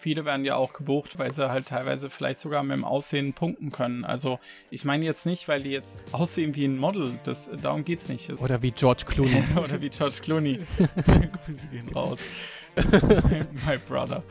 Viele werden ja auch gebucht, weil sie halt teilweise vielleicht sogar mit dem Aussehen punkten können. Also ich meine jetzt nicht, weil die jetzt aussehen wie ein Model. Das, darum geht's nicht. Oder wie George Clooney. Oder wie George Clooney. Grüße gehen raus. My brother.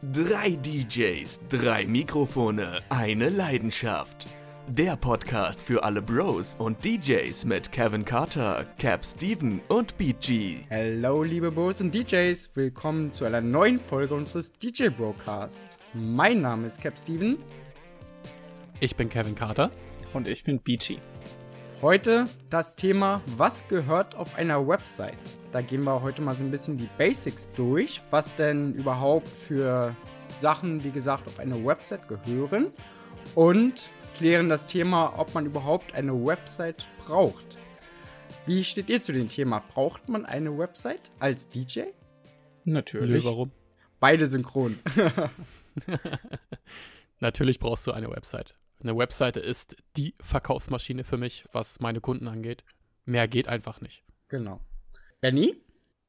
Drei DJs, drei Mikrofone, eine Leidenschaft. Der Podcast für alle Bros und DJs mit Kevin Carter, Cap Steven und BG. Hallo liebe Bros und DJs, willkommen zu einer neuen Folge unseres DJ Broadcast. Mein Name ist Cap Steven. Ich bin Kevin Carter. Und ich bin BG. Heute das Thema, was gehört auf einer Website? Da gehen wir heute mal so ein bisschen die Basics durch, was denn überhaupt für Sachen, wie gesagt, auf eine Website gehören und klären das Thema, ob man überhaupt eine Website braucht. Wie steht ihr zu dem Thema? Braucht man eine Website als DJ? Natürlich. Nö, warum? Beide synchron. Natürlich brauchst du eine Website. Eine Webseite ist die Verkaufsmaschine für mich, was meine Kunden angeht. Mehr geht einfach nicht. Genau. Benny?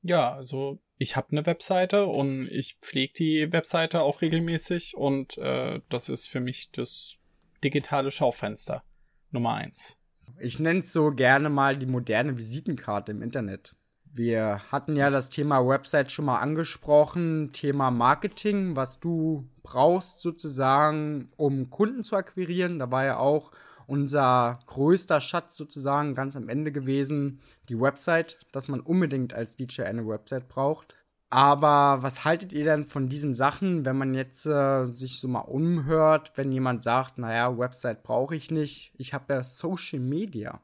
Ja, also ich habe eine Webseite und ich pflege die Webseite auch regelmäßig und äh, das ist für mich das digitale Schaufenster Nummer eins. Ich nenne es so gerne mal die moderne Visitenkarte im Internet. Wir hatten ja das Thema Website schon mal angesprochen, Thema Marketing, was du brauchst sozusagen, um Kunden zu akquirieren. Da war ja auch unser größter Schatz sozusagen ganz am Ende gewesen, die Website, dass man unbedingt als DJ eine Website braucht. Aber was haltet ihr denn von diesen Sachen, wenn man jetzt äh, sich so mal umhört, wenn jemand sagt, naja, Website brauche ich nicht, ich habe ja Social Media.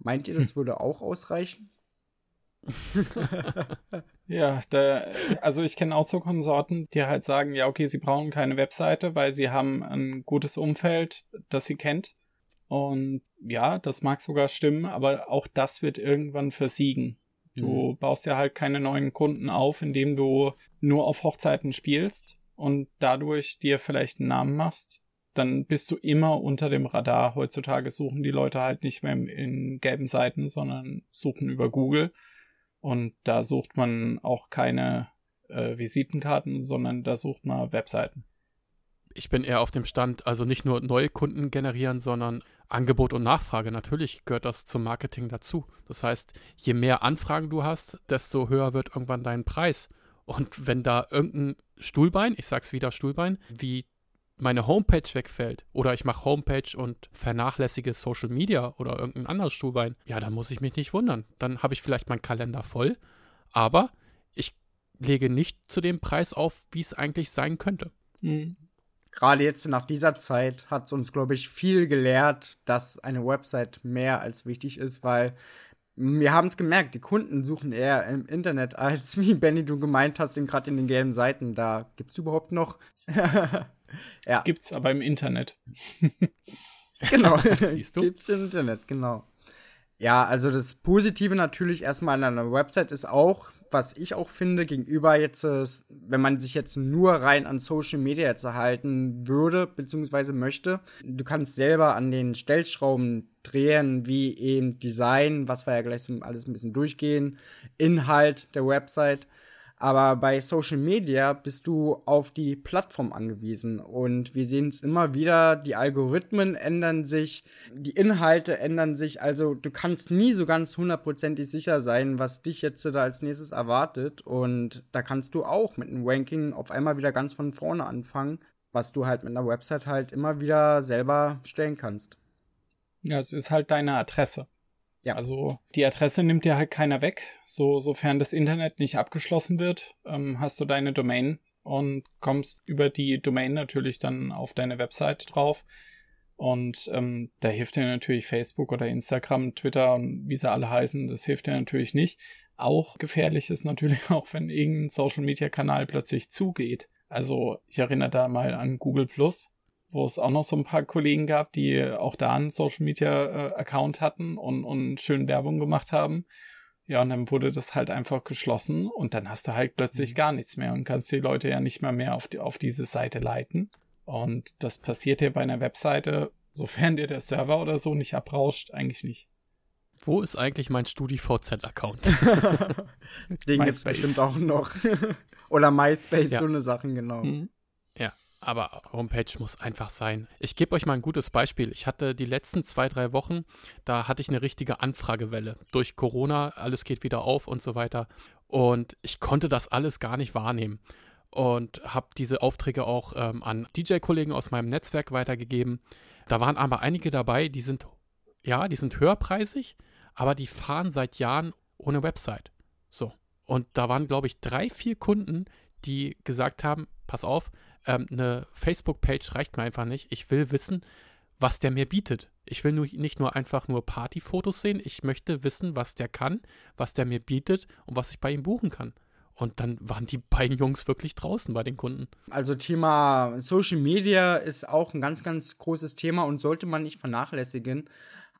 Meint ihr, das würde auch ausreichen? ja, da, also ich kenne auch so Konsorten, die halt sagen, ja, okay, sie brauchen keine Webseite, weil sie haben ein gutes Umfeld, das sie kennt. Und ja, das mag sogar stimmen, aber auch das wird irgendwann versiegen. Du mhm. baust ja halt keine neuen Kunden auf, indem du nur auf Hochzeiten spielst und dadurch dir vielleicht einen Namen machst. Dann bist du immer unter dem Radar. Heutzutage suchen die Leute halt nicht mehr in gelben Seiten, sondern suchen über Google. Und da sucht man auch keine äh, Visitenkarten, sondern da sucht man Webseiten. Ich bin eher auf dem Stand, also nicht nur neue Kunden generieren, sondern Angebot und Nachfrage. Natürlich gehört das zum Marketing dazu. Das heißt, je mehr Anfragen du hast, desto höher wird irgendwann dein Preis. Und wenn da irgendein Stuhlbein, ich sag's wieder Stuhlbein, wie meine Homepage wegfällt oder ich mache Homepage und vernachlässige Social Media oder irgendein anderes Stuhlbein, ja, dann muss ich mich nicht wundern. Dann habe ich vielleicht meinen Kalender voll, aber ich lege nicht zu dem Preis auf, wie es eigentlich sein könnte. Mhm gerade jetzt nach dieser Zeit hat es uns, glaube ich, viel gelehrt, dass eine Website mehr als wichtig ist, weil wir haben es gemerkt, die Kunden suchen eher im Internet, als wie Benny du gemeint hast, gerade in den gelben Seiten. Da gibt es überhaupt noch. ja. Gibt's aber im Internet. genau. Siehst du? Gibt's im Internet, genau. Ja, also das Positive natürlich erstmal an einer Website ist auch, was ich auch finde, gegenüber jetzt, wenn man sich jetzt nur rein an Social Media jetzt erhalten würde, beziehungsweise möchte, du kannst selber an den Stellschrauben drehen, wie eben Design, was wir ja gleich alles ein bisschen durchgehen, Inhalt der Website. Aber bei Social Media bist du auf die Plattform angewiesen. Und wir sehen es immer wieder, die Algorithmen ändern sich, die Inhalte ändern sich. Also du kannst nie so ganz hundertprozentig sicher sein, was dich jetzt da als nächstes erwartet. Und da kannst du auch mit einem Ranking auf einmal wieder ganz von vorne anfangen, was du halt mit einer Website halt immer wieder selber stellen kannst. Ja, es ist halt deine Adresse. Ja. Also die Adresse nimmt dir halt keiner weg. So, sofern das Internet nicht abgeschlossen wird, ähm, hast du deine Domain und kommst über die Domain natürlich dann auf deine Webseite drauf. Und ähm, da hilft dir natürlich Facebook oder Instagram, Twitter und wie sie alle heißen, das hilft dir natürlich nicht. Auch gefährlich ist natürlich auch, wenn irgendein Social Media Kanal plötzlich zugeht. Also ich erinnere da mal an Google wo es auch noch so ein paar Kollegen gab, die auch da einen Social Media äh, Account hatten und, und schön Werbung gemacht haben. Ja, und dann wurde das halt einfach geschlossen und dann hast du halt plötzlich mhm. gar nichts mehr und kannst die Leute ja nicht mehr mehr auf, die, auf diese Seite leiten. Und das passiert dir bei einer Webseite, sofern dir der Server oder so nicht abrauscht, eigentlich nicht. Wo ist eigentlich mein StudiVZ-Account? Den gibt es bestimmt auch noch. oder MySpace, ja. so eine Sachen, genau. Mhm. Ja, aber Homepage muss einfach sein. Ich gebe euch mal ein gutes Beispiel. Ich hatte die letzten zwei, drei Wochen, da hatte ich eine richtige Anfragewelle. Durch Corona, alles geht wieder auf und so weiter. Und ich konnte das alles gar nicht wahrnehmen. Und habe diese Aufträge auch ähm, an DJ-Kollegen aus meinem Netzwerk weitergegeben. Da waren aber einige dabei, die sind, ja, die sind höherpreisig, aber die fahren seit Jahren ohne Website. So. Und da waren, glaube ich, drei, vier Kunden, die gesagt haben, pass auf, ähm, eine Facebook-Page reicht mir einfach nicht. Ich will wissen, was der mir bietet. Ich will nur, nicht nur einfach nur Partyfotos sehen, ich möchte wissen, was der kann, was der mir bietet und was ich bei ihm buchen kann. Und dann waren die beiden Jungs wirklich draußen bei den Kunden. Also Thema Social Media ist auch ein ganz, ganz großes Thema und sollte man nicht vernachlässigen.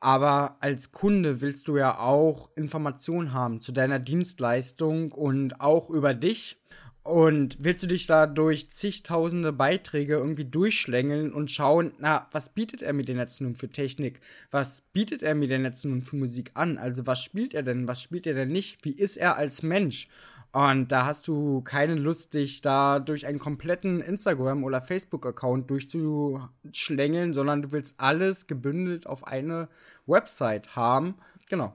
Aber als Kunde willst du ja auch Informationen haben zu deiner Dienstleistung und auch über dich und willst du dich da durch zigtausende Beiträge irgendwie durchschlängeln und schauen, na, was bietet er mir denn jetzt nun für Technik? Was bietet er mir denn jetzt nun für Musik an? Also was spielt er denn? Was spielt er denn nicht? Wie ist er als Mensch? Und da hast du keine Lust, dich da durch einen kompletten Instagram- oder Facebook-Account durchzuschlängeln, sondern du willst alles gebündelt auf eine Website haben. Genau.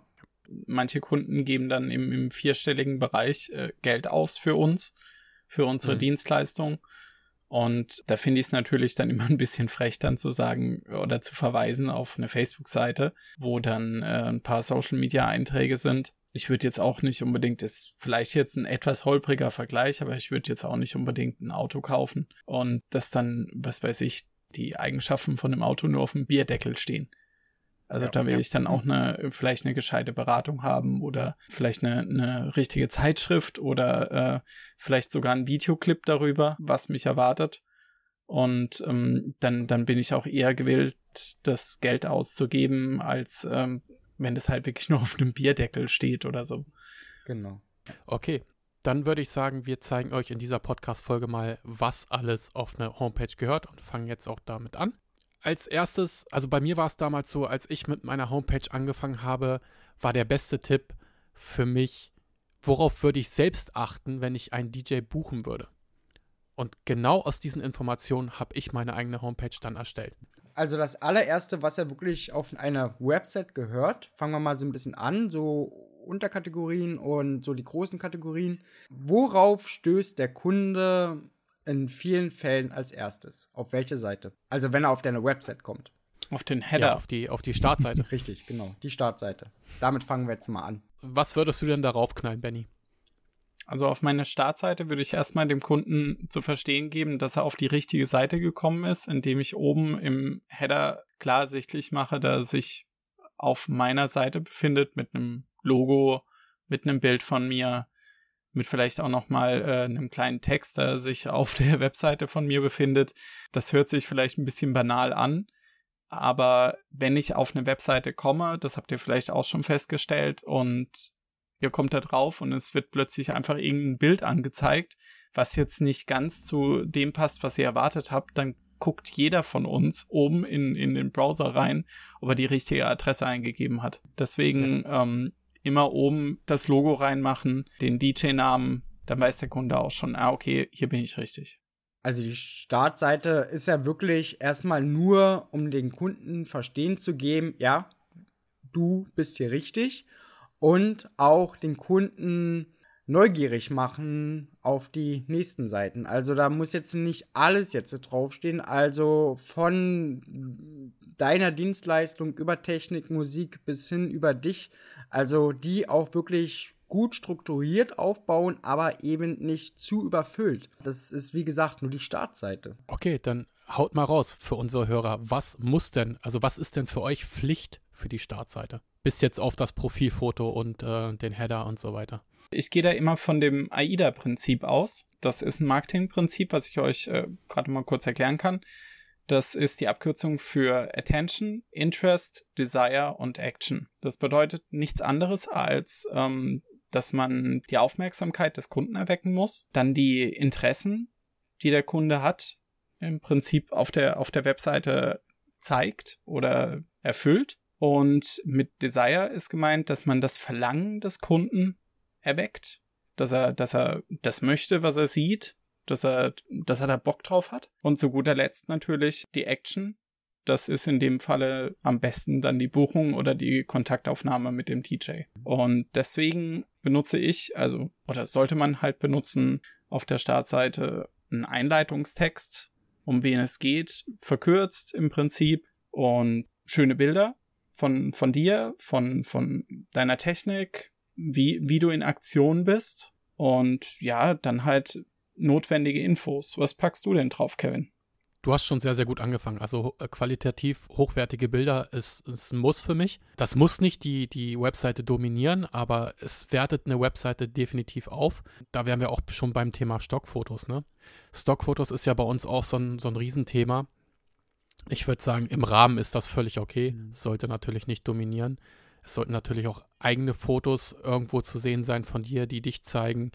Manche Kunden geben dann im, im vierstelligen Bereich äh, Geld aus für uns für unsere mhm. Dienstleistung. Und da finde ich es natürlich dann immer ein bisschen frech, dann zu sagen oder zu verweisen auf eine Facebook-Seite, wo dann äh, ein paar Social-Media-Einträge sind. Ich würde jetzt auch nicht unbedingt, ist vielleicht jetzt ein etwas holpriger Vergleich, aber ich würde jetzt auch nicht unbedingt ein Auto kaufen und das dann, was weiß ich, die Eigenschaften von dem Auto nur auf dem Bierdeckel stehen. Also ja, da will ja. ich dann auch eine, vielleicht eine gescheite Beratung haben oder vielleicht eine, eine richtige Zeitschrift oder äh, vielleicht sogar ein Videoclip darüber, was mich erwartet. Und ähm, dann, dann bin ich auch eher gewillt, das Geld auszugeben, als ähm, wenn das halt wirklich nur auf einem Bierdeckel steht oder so. Genau. Okay, dann würde ich sagen, wir zeigen euch in dieser Podcast-Folge mal, was alles auf eine Homepage gehört und fangen jetzt auch damit an als erstes, also bei mir war es damals so, als ich mit meiner Homepage angefangen habe, war der beste Tipp für mich, worauf würde ich selbst achten, wenn ich einen DJ buchen würde. Und genau aus diesen Informationen habe ich meine eigene Homepage dann erstellt. Also das allererste, was ja wirklich auf einer Website gehört, fangen wir mal so ein bisschen an, so Unterkategorien und so die großen Kategorien. Worauf stößt der Kunde in vielen Fällen als erstes. Auf welche Seite? Also wenn er auf deine Website kommt. Auf den Header. Ja, auf die, auf die Startseite. Richtig, genau. Die Startseite. Damit fangen wir jetzt mal an. Was würdest du denn darauf knallen, Benny? Also auf meine Startseite würde ich erstmal dem Kunden zu verstehen geben, dass er auf die richtige Seite gekommen ist, indem ich oben im Header klar sichtlich mache, dass er sich auf meiner Seite befindet mit einem Logo, mit einem Bild von mir, mit vielleicht auch noch mal äh, einem kleinen Text, der sich auf der Webseite von mir befindet. Das hört sich vielleicht ein bisschen banal an, aber wenn ich auf eine Webseite komme, das habt ihr vielleicht auch schon festgestellt und ihr kommt da drauf und es wird plötzlich einfach irgendein Bild angezeigt, was jetzt nicht ganz zu dem passt, was ihr erwartet habt, dann guckt jeder von uns oben in, in den Browser rein, ob er die richtige Adresse eingegeben hat. Deswegen ähm, immer oben das Logo reinmachen, den DJ-Namen, dann weiß der Kunde auch schon, ah, okay, hier bin ich richtig. Also die Startseite ist ja wirklich erstmal nur, um den Kunden verstehen zu geben, ja, du bist hier richtig und auch den Kunden neugierig machen auf die nächsten Seiten. Also da muss jetzt nicht alles jetzt draufstehen. Also von deiner Dienstleistung über Technik, Musik bis hin über dich. Also die auch wirklich gut strukturiert aufbauen, aber eben nicht zu überfüllt. Das ist wie gesagt nur die Startseite. Okay, dann haut mal raus für unsere Hörer. Was muss denn, also was ist denn für euch Pflicht für die Startseite? Bis jetzt auf das Profilfoto und äh, den Header und so weiter. Ich gehe da immer von dem AIDA-Prinzip aus. Das ist ein Marketingprinzip, was ich euch äh, gerade mal kurz erklären kann. Das ist die Abkürzung für Attention, Interest, Desire und Action. Das bedeutet nichts anderes als, ähm, dass man die Aufmerksamkeit des Kunden erwecken muss, dann die Interessen, die der Kunde hat, im Prinzip auf der, auf der Webseite zeigt oder erfüllt. Und mit Desire ist gemeint, dass man das Verlangen des Kunden erweckt, dass er, dass er das möchte, was er sieht, dass er, dass er da Bock drauf hat. Und zu guter Letzt natürlich die Action. Das ist in dem Falle am besten dann die Buchung oder die Kontaktaufnahme mit dem DJ. Und deswegen benutze ich, also, oder sollte man halt benutzen, auf der Startseite einen Einleitungstext, um wen es geht, verkürzt im Prinzip und schöne Bilder von, von dir, von, von deiner Technik, wie, wie du in Aktion bist und ja, dann halt notwendige Infos. Was packst du denn drauf, Kevin? Du hast schon sehr, sehr gut angefangen. Also äh, qualitativ hochwertige Bilder ist, ist ein Muss für mich. Das muss nicht die, die Webseite dominieren, aber es wertet eine Webseite definitiv auf. Da wären wir auch schon beim Thema Stockfotos. Ne? Stockfotos ist ja bei uns auch so ein, so ein Riesenthema. Ich würde sagen, im Rahmen ist das völlig okay. Mhm. Sollte natürlich nicht dominieren. Es sollten natürlich auch eigene Fotos irgendwo zu sehen sein von dir, die dich zeigen,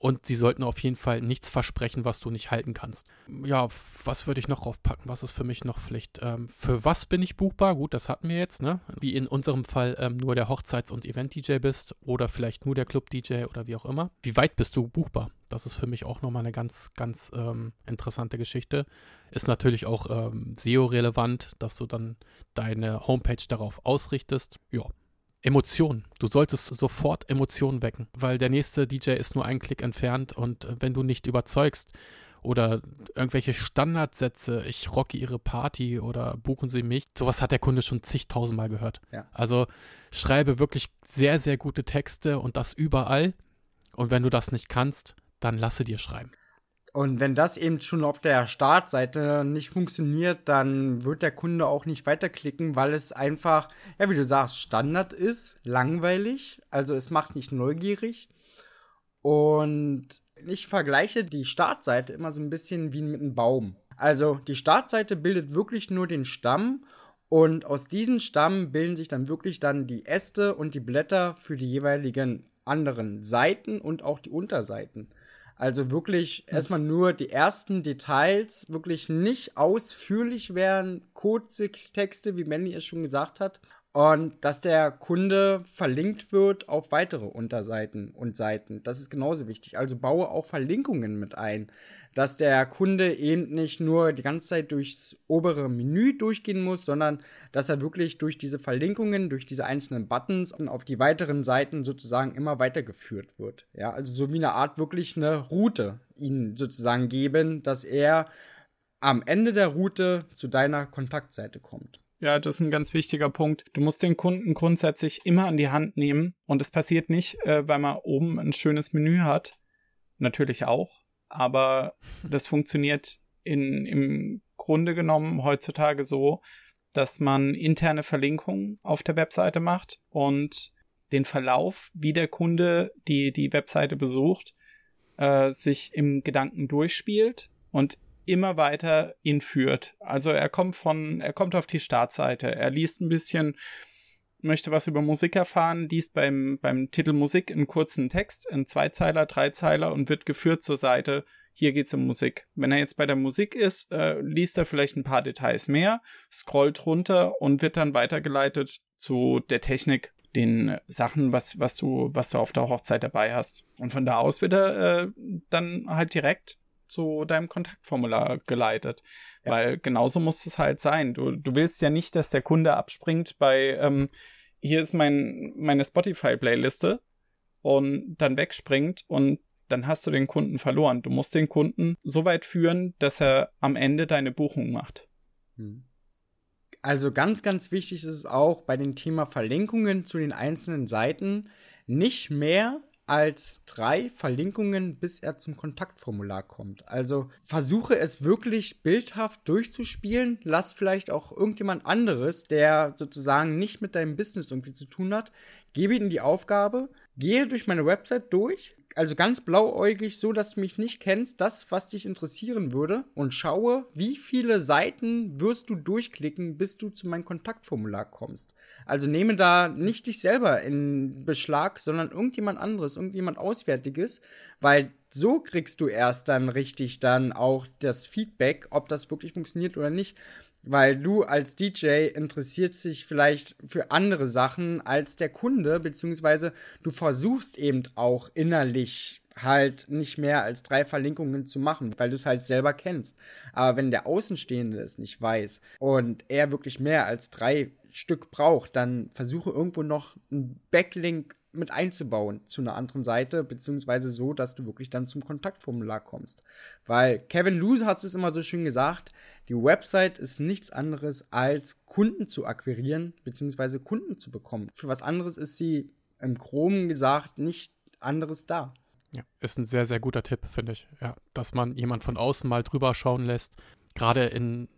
und sie sollten auf jeden Fall nichts versprechen, was du nicht halten kannst. Ja, was würde ich noch draufpacken? Was ist für mich noch Pflicht? Ähm, für was bin ich buchbar? Gut, das hatten wir jetzt, ne? Wie in unserem Fall ähm, nur der Hochzeits- und Event-DJ bist oder vielleicht nur der Club-DJ oder wie auch immer. Wie weit bist du buchbar? Das ist für mich auch nochmal eine ganz, ganz ähm, interessante Geschichte. Ist natürlich auch ähm, SEO-relevant, dass du dann deine Homepage darauf ausrichtest. Ja, Emotionen. Du solltest sofort Emotionen wecken, weil der nächste DJ ist nur einen Klick entfernt und äh, wenn du nicht überzeugst oder irgendwelche Standardsätze, ich rocke ihre Party oder buchen sie mich, sowas hat der Kunde schon zigtausendmal gehört. Ja. Also schreibe wirklich sehr, sehr gute Texte und das überall. Und wenn du das nicht kannst, dann lasse dir schreiben. Und wenn das eben schon auf der Startseite nicht funktioniert, dann wird der Kunde auch nicht weiterklicken, weil es einfach, ja, wie du sagst, Standard ist, langweilig, also es macht nicht neugierig. Und ich vergleiche die Startseite immer so ein bisschen wie mit einem Baum. Also die Startseite bildet wirklich nur den Stamm und aus diesem Stamm bilden sich dann wirklich dann die Äste und die Blätter für die jeweiligen anderen Seiten und auch die Unterseiten. Also wirklich erstmal nur die ersten Details, wirklich nicht ausführlich werden, Codetexte, wie Manny es schon gesagt hat. Und dass der Kunde verlinkt wird auf weitere Unterseiten und Seiten. Das ist genauso wichtig. Also baue auch Verlinkungen mit ein. Dass der Kunde eben nicht nur die ganze Zeit durchs obere Menü durchgehen muss, sondern dass er wirklich durch diese Verlinkungen, durch diese einzelnen Buttons auf die weiteren Seiten sozusagen immer weitergeführt wird. Ja, also so wie eine Art wirklich eine Route ihnen sozusagen geben, dass er am Ende der Route zu deiner Kontaktseite kommt. Ja, das ist ein ganz wichtiger Punkt. Du musst den Kunden grundsätzlich immer an die Hand nehmen und es passiert nicht, äh, weil man oben ein schönes Menü hat. Natürlich auch, aber das funktioniert in, im Grunde genommen heutzutage so, dass man interne Verlinkungen auf der Webseite macht und den Verlauf, wie der Kunde die, die Webseite besucht, äh, sich im Gedanken durchspielt und immer weiter ihn führt. Also er kommt von, er kommt auf die Startseite, er liest ein bisschen, möchte was über Musik erfahren, liest beim, beim Titel Musik einen kurzen Text, einen Zweizeiler, Dreizeiler und wird geführt zur Seite, hier geht's um Musik. Wenn er jetzt bei der Musik ist, äh, liest er vielleicht ein paar Details mehr, scrollt runter und wird dann weitergeleitet zu der Technik, den Sachen, was, was du, was du auf der Hochzeit dabei hast. Und von da aus wird er äh, dann halt direkt zu deinem Kontaktformular geleitet. Ja. Weil genauso muss es halt sein. Du, du willst ja nicht, dass der Kunde abspringt bei, ähm, hier ist mein, meine Spotify-Playliste und dann wegspringt und dann hast du den Kunden verloren. Du musst den Kunden so weit führen, dass er am Ende deine Buchung macht. Hm. Also ganz, ganz wichtig ist es auch bei dem Thema Verlinkungen zu den einzelnen Seiten nicht mehr als drei Verlinkungen, bis er zum Kontaktformular kommt. Also versuche es wirklich bildhaft durchzuspielen. Lass vielleicht auch irgendjemand anderes, der sozusagen nicht mit deinem Business irgendwie zu tun hat, gebe ihm die Aufgabe, gehe durch meine Website durch, also ganz blauäugig, so dass du mich nicht kennst, das, was dich interessieren würde, und schaue, wie viele Seiten wirst du durchklicken, bis du zu meinem Kontaktformular kommst. Also nehme da nicht dich selber in Beschlag, sondern irgendjemand anderes, irgendjemand Auswärtiges, weil so kriegst du erst dann richtig dann auch das Feedback, ob das wirklich funktioniert oder nicht weil du als DJ interessierst dich vielleicht für andere Sachen als der Kunde, beziehungsweise du versuchst eben auch innerlich halt nicht mehr als drei Verlinkungen zu machen, weil du es halt selber kennst. Aber wenn der Außenstehende es nicht weiß und er wirklich mehr als drei Stück braucht, dann versuche irgendwo noch einen Backlink mit einzubauen zu einer anderen Seite, beziehungsweise so, dass du wirklich dann zum Kontaktformular kommst. Weil Kevin Lou hat es immer so schön gesagt, die Website ist nichts anderes als Kunden zu akquirieren, beziehungsweise Kunden zu bekommen. Für was anderes ist sie im Chrom gesagt nicht anderes da. Ja, ist ein sehr, sehr guter Tipp, finde ich. Ja, dass man jemand von außen mal drüber schauen lässt, gerade in,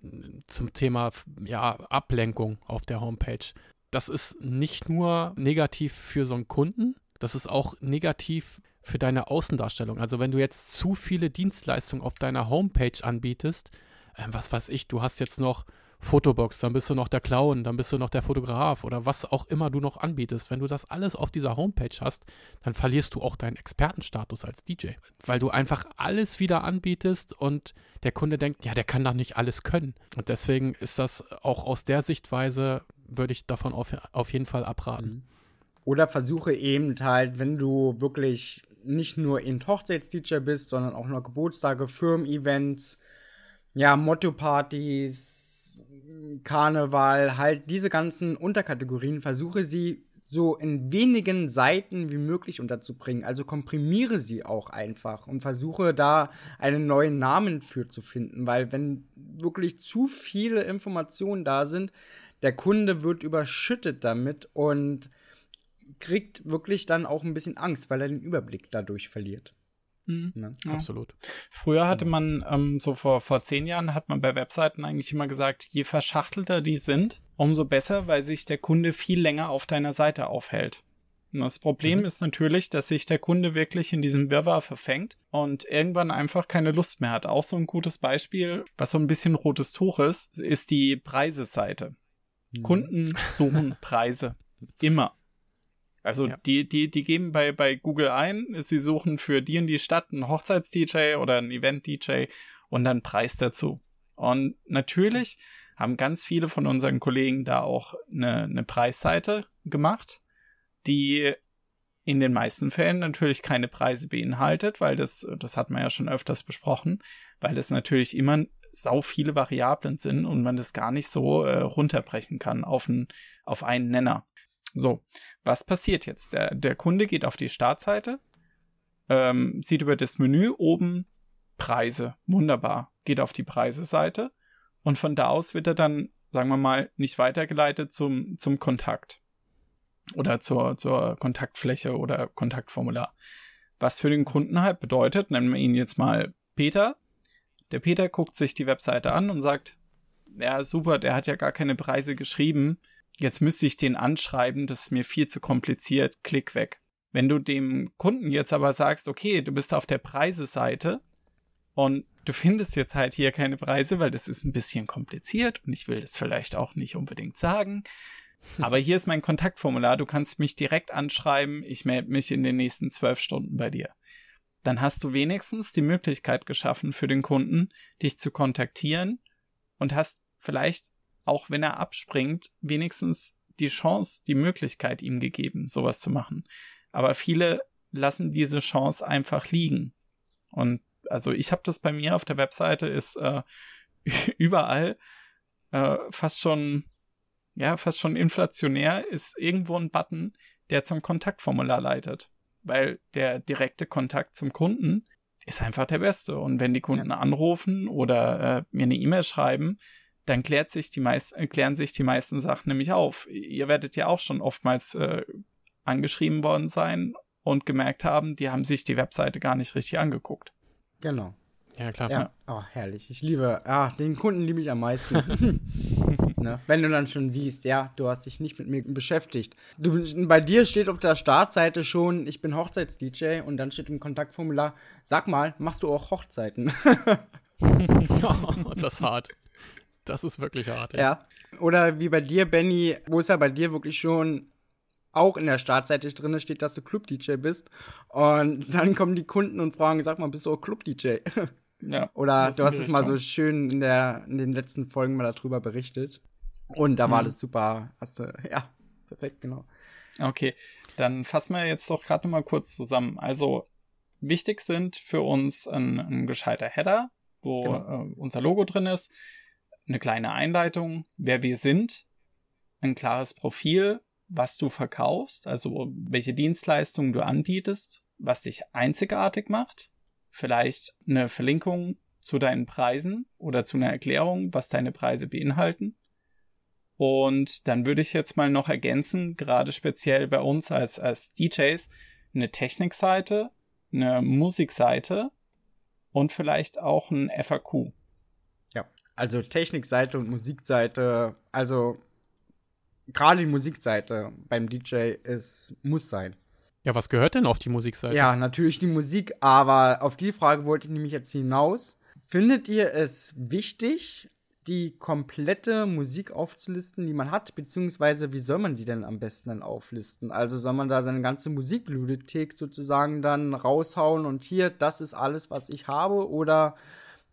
zum Thema ja, Ablenkung auf der Homepage das ist nicht nur negativ für so einen Kunden, das ist auch negativ für deine Außendarstellung. Also wenn du jetzt zu viele Dienstleistungen auf deiner Homepage anbietest, äh, was weiß ich, du hast jetzt noch Fotobox, dann bist du noch der Clown, dann bist du noch der Fotograf oder was auch immer du noch anbietest. Wenn du das alles auf dieser Homepage hast, dann verlierst du auch deinen Expertenstatus als DJ, weil du einfach alles wieder anbietest und der Kunde denkt, ja, der kann doch nicht alles können. Und deswegen ist das auch aus der Sichtweise würde ich davon auf, auf jeden Fall abraten. Mhm. Oder versuche eben halt, wenn du wirklich nicht nur in Hochzeits-DJ bist, sondern auch noch Geburtstage, Firmen-Events, ja, Motto-Partys, Karneval, halt diese ganzen Unterkategorien, versuche sie so in wenigen Seiten wie möglich unterzubringen. Also komprimiere sie auch einfach und versuche da einen neuen Namen für zu finden, weil wenn wirklich zu viele Informationen da sind, der Kunde wird überschüttet damit und kriegt wirklich dann auch ein bisschen Angst, weil er den Überblick dadurch verliert. Mhm. Ne? Ja. Absolut. Früher hatte genau. man, ähm, so vor, vor zehn Jahren, hat man bei Webseiten eigentlich immer gesagt, je verschachtelter die sind, umso besser, weil sich der Kunde viel länger auf deiner Seite aufhält. Und das Problem mhm. ist natürlich, dass sich der Kunde wirklich in diesem Wirrwarr verfängt und irgendwann einfach keine Lust mehr hat. Auch so ein gutes Beispiel, was so ein bisschen rotes Tuch ist, ist die Preiseseite. Mhm. Kunden suchen Preise. Immer. Also ja. die, die, die geben bei, bei Google ein, sie suchen für die in die Stadt einen Hochzeits-DJ oder einen Event-DJ und dann Preis dazu. Und natürlich haben ganz viele von unseren Kollegen da auch eine, eine Preisseite gemacht, die in den meisten Fällen natürlich keine Preise beinhaltet, weil das, das hat man ja schon öfters besprochen, weil das natürlich immer sau viele Variablen sind und man das gar nicht so äh, runterbrechen kann auf, ein, auf einen Nenner. So, was passiert jetzt? Der, der Kunde geht auf die Startseite, ähm, sieht über das Menü oben Preise. Wunderbar. Geht auf die Preiseseite und von da aus wird er dann, sagen wir mal, nicht weitergeleitet zum, zum Kontakt oder zur, zur Kontaktfläche oder Kontaktformular. Was für den Kunden halt bedeutet, nennen wir ihn jetzt mal Peter, der Peter guckt sich die Webseite an und sagt, ja, super, der hat ja gar keine Preise geschrieben. Jetzt müsste ich den anschreiben, das ist mir viel zu kompliziert, klick weg. Wenn du dem Kunden jetzt aber sagst, okay, du bist auf der Preiseseite und du findest jetzt halt hier keine Preise, weil das ist ein bisschen kompliziert und ich will das vielleicht auch nicht unbedingt sagen. Aber hier ist mein Kontaktformular, du kannst mich direkt anschreiben, ich melde mich in den nächsten zwölf Stunden bei dir dann hast du wenigstens die Möglichkeit geschaffen für den Kunden, dich zu kontaktieren und hast vielleicht, auch wenn er abspringt, wenigstens die Chance, die Möglichkeit ihm gegeben, sowas zu machen. Aber viele lassen diese Chance einfach liegen. Und also ich habe das bei mir auf der Webseite, ist äh, überall äh, fast schon, ja, fast schon inflationär, ist irgendwo ein Button, der zum Kontaktformular leitet weil der direkte Kontakt zum Kunden ist einfach der beste. Und wenn die Kunden anrufen oder äh, mir eine E-Mail schreiben, dann klärt sich die meist, äh, klären sich die meisten Sachen nämlich auf. Ihr werdet ja auch schon oftmals äh, angeschrieben worden sein und gemerkt haben, die haben sich die Webseite gar nicht richtig angeguckt. Genau. Ja, klar. Ja. Oh, herrlich. Ich liebe, ah, den Kunden liebe ich am meisten. ne? Wenn du dann schon siehst, ja, du hast dich nicht mit mir beschäftigt. Du, bei dir steht auf der Startseite schon, ich bin Hochzeits-DJ und dann steht im Kontaktformular, sag mal, machst du auch Hochzeiten? das ist hart. Das ist wirklich hart. Ja. ja. Oder wie bei dir, Benny, wo es ja bei dir wirklich schon auch in der Startseite drin steht, dass du Club-DJ bist. Und dann kommen die Kunden und fragen, sag mal, bist du auch Club-DJ? Ja, Oder du hast es mal so schön in, der, in den letzten Folgen mal darüber berichtet. Und da mhm. war das super. Hast du, ja, perfekt, genau. Okay, dann fassen wir jetzt doch gerade mal kurz zusammen. Also, wichtig sind für uns ein, ein gescheiter Header, wo genau. äh, unser Logo drin ist, eine kleine Einleitung, wer wir sind, ein klares Profil, was du verkaufst, also welche Dienstleistungen du anbietest, was dich einzigartig macht, vielleicht eine Verlinkung zu deinen Preisen oder zu einer Erklärung, was deine Preise beinhalten. Und dann würde ich jetzt mal noch ergänzen, gerade speziell bei uns als, als DJs, eine Technikseite, eine Musikseite und vielleicht auch ein FAQ. Ja, also Technikseite und Musikseite, also gerade die Musikseite beim DJ ist, muss sein. Ja, was gehört denn auf die Musikseite? Ja, natürlich die Musik, aber auf die Frage wollte ich nämlich jetzt hinaus. Findet ihr es wichtig, die komplette Musik aufzulisten, die man hat, beziehungsweise wie soll man sie denn am besten dann auflisten? Also soll man da seine ganze Musikbibliothek sozusagen dann raushauen und hier, das ist alles, was ich habe, oder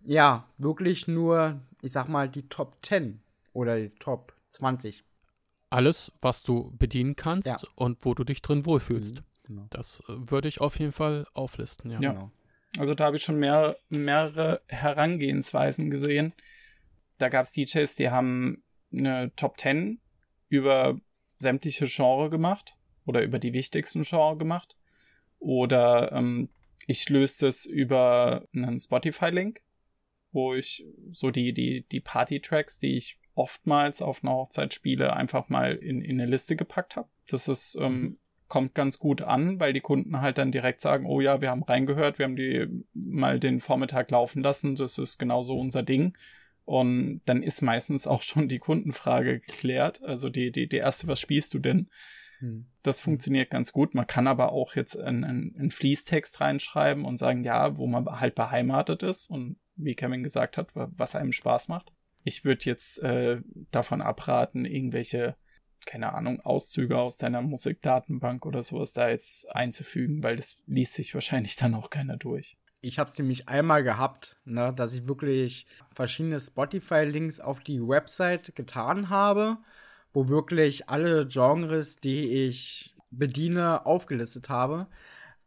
ja, wirklich nur, ich sag mal, die Top 10 oder die Top 20? Alles, was du bedienen kannst ja. und wo du dich drin wohlfühlst. Mhm, genau. Das äh, würde ich auf jeden Fall auflisten, ja. ja. Genau. Also da habe ich schon mehr, mehrere Herangehensweisen gesehen da gab es DJs, die haben eine Top 10 über sämtliche Genre gemacht oder über die wichtigsten Genre gemacht. Oder ähm, ich löse das über einen Spotify-Link, wo ich so die, die, die Party-Tracks, die ich oftmals auf einer Hochzeit spiele, einfach mal in, in eine Liste gepackt habe. Das ist, ähm, mhm. Kommt ganz gut an, weil die Kunden halt dann direkt sagen, oh ja, wir haben reingehört, wir haben die mal den Vormittag laufen lassen, das ist genauso unser Ding. Und dann ist meistens auch schon die Kundenfrage geklärt. Also die, die, die erste, was spielst du denn? Hm. Das funktioniert ganz gut. Man kann aber auch jetzt einen, einen, einen Fließtext reinschreiben und sagen, ja, wo man halt beheimatet ist und wie Kevin gesagt hat, was einem Spaß macht. Ich würde jetzt äh, davon abraten, irgendwelche, keine Ahnung, Auszüge aus deiner Musikdatenbank oder sowas da jetzt einzufügen, weil das liest sich wahrscheinlich dann auch keiner durch ich habe es nämlich einmal gehabt, ne, dass ich wirklich verschiedene Spotify-Links auf die Website getan habe, wo wirklich alle Genres, die ich bediene, aufgelistet habe.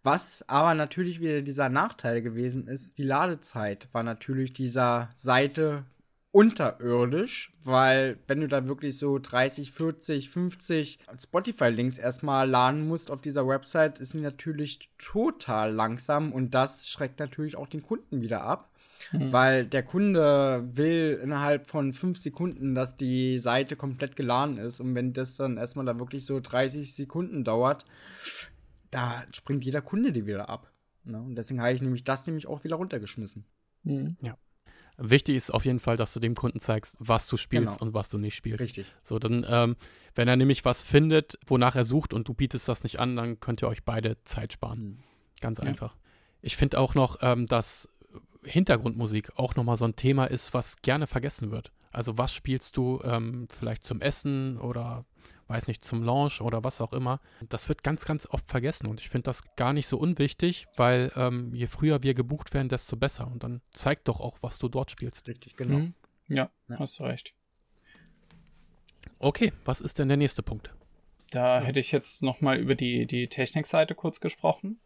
Was aber natürlich wieder dieser Nachteil gewesen ist, die Ladezeit war natürlich dieser Seite unterirdisch, weil wenn du da wirklich so 30, 40, 50 Spotify-Links erstmal laden musst auf dieser Website, ist sie natürlich total langsam und das schreckt natürlich auch den Kunden wieder ab. Mhm. Weil der Kunde will innerhalb von fünf Sekunden, dass die Seite komplett geladen ist. Und wenn das dann erstmal da wirklich so 30 Sekunden dauert, da springt jeder Kunde die wieder ab. Ne? Und deswegen habe ich nämlich das nämlich auch wieder runtergeschmissen. Mhm. Ja. Wichtig ist auf jeden Fall, dass du dem Kunden zeigst, was du spielst genau. und was du nicht spielst. Richtig. So, dann, ähm, wenn er nämlich was findet, wonach er sucht und du bietest das nicht an, dann könnt ihr euch beide Zeit sparen. Mhm. Ganz ja. einfach. Ich finde auch noch, ähm, dass Hintergrundmusik auch nochmal so ein Thema ist, was gerne vergessen wird. Also was spielst du ähm, vielleicht zum Essen oder weiß nicht, zum Launch oder was auch immer. Das wird ganz, ganz oft vergessen und ich finde das gar nicht so unwichtig, weil ähm, je früher wir gebucht werden, desto besser. Und dann zeigt doch auch, was du dort spielst. Richtig, genau. Mhm. Ja, ja, hast du recht. Okay, was ist denn der nächste Punkt? Da ja. hätte ich jetzt nochmal über die, die Technikseite kurz gesprochen,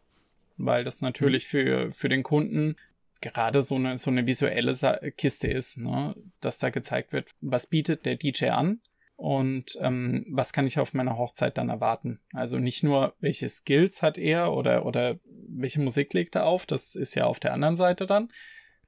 weil das natürlich mhm. für, für den Kunden gerade so eine, so eine visuelle Kiste ist, ne? dass da gezeigt wird, was bietet der DJ an und ähm, was kann ich auf meiner Hochzeit dann erwarten? Also nicht nur, welche Skills hat er oder, oder welche Musik legt er auf, das ist ja auf der anderen Seite dann,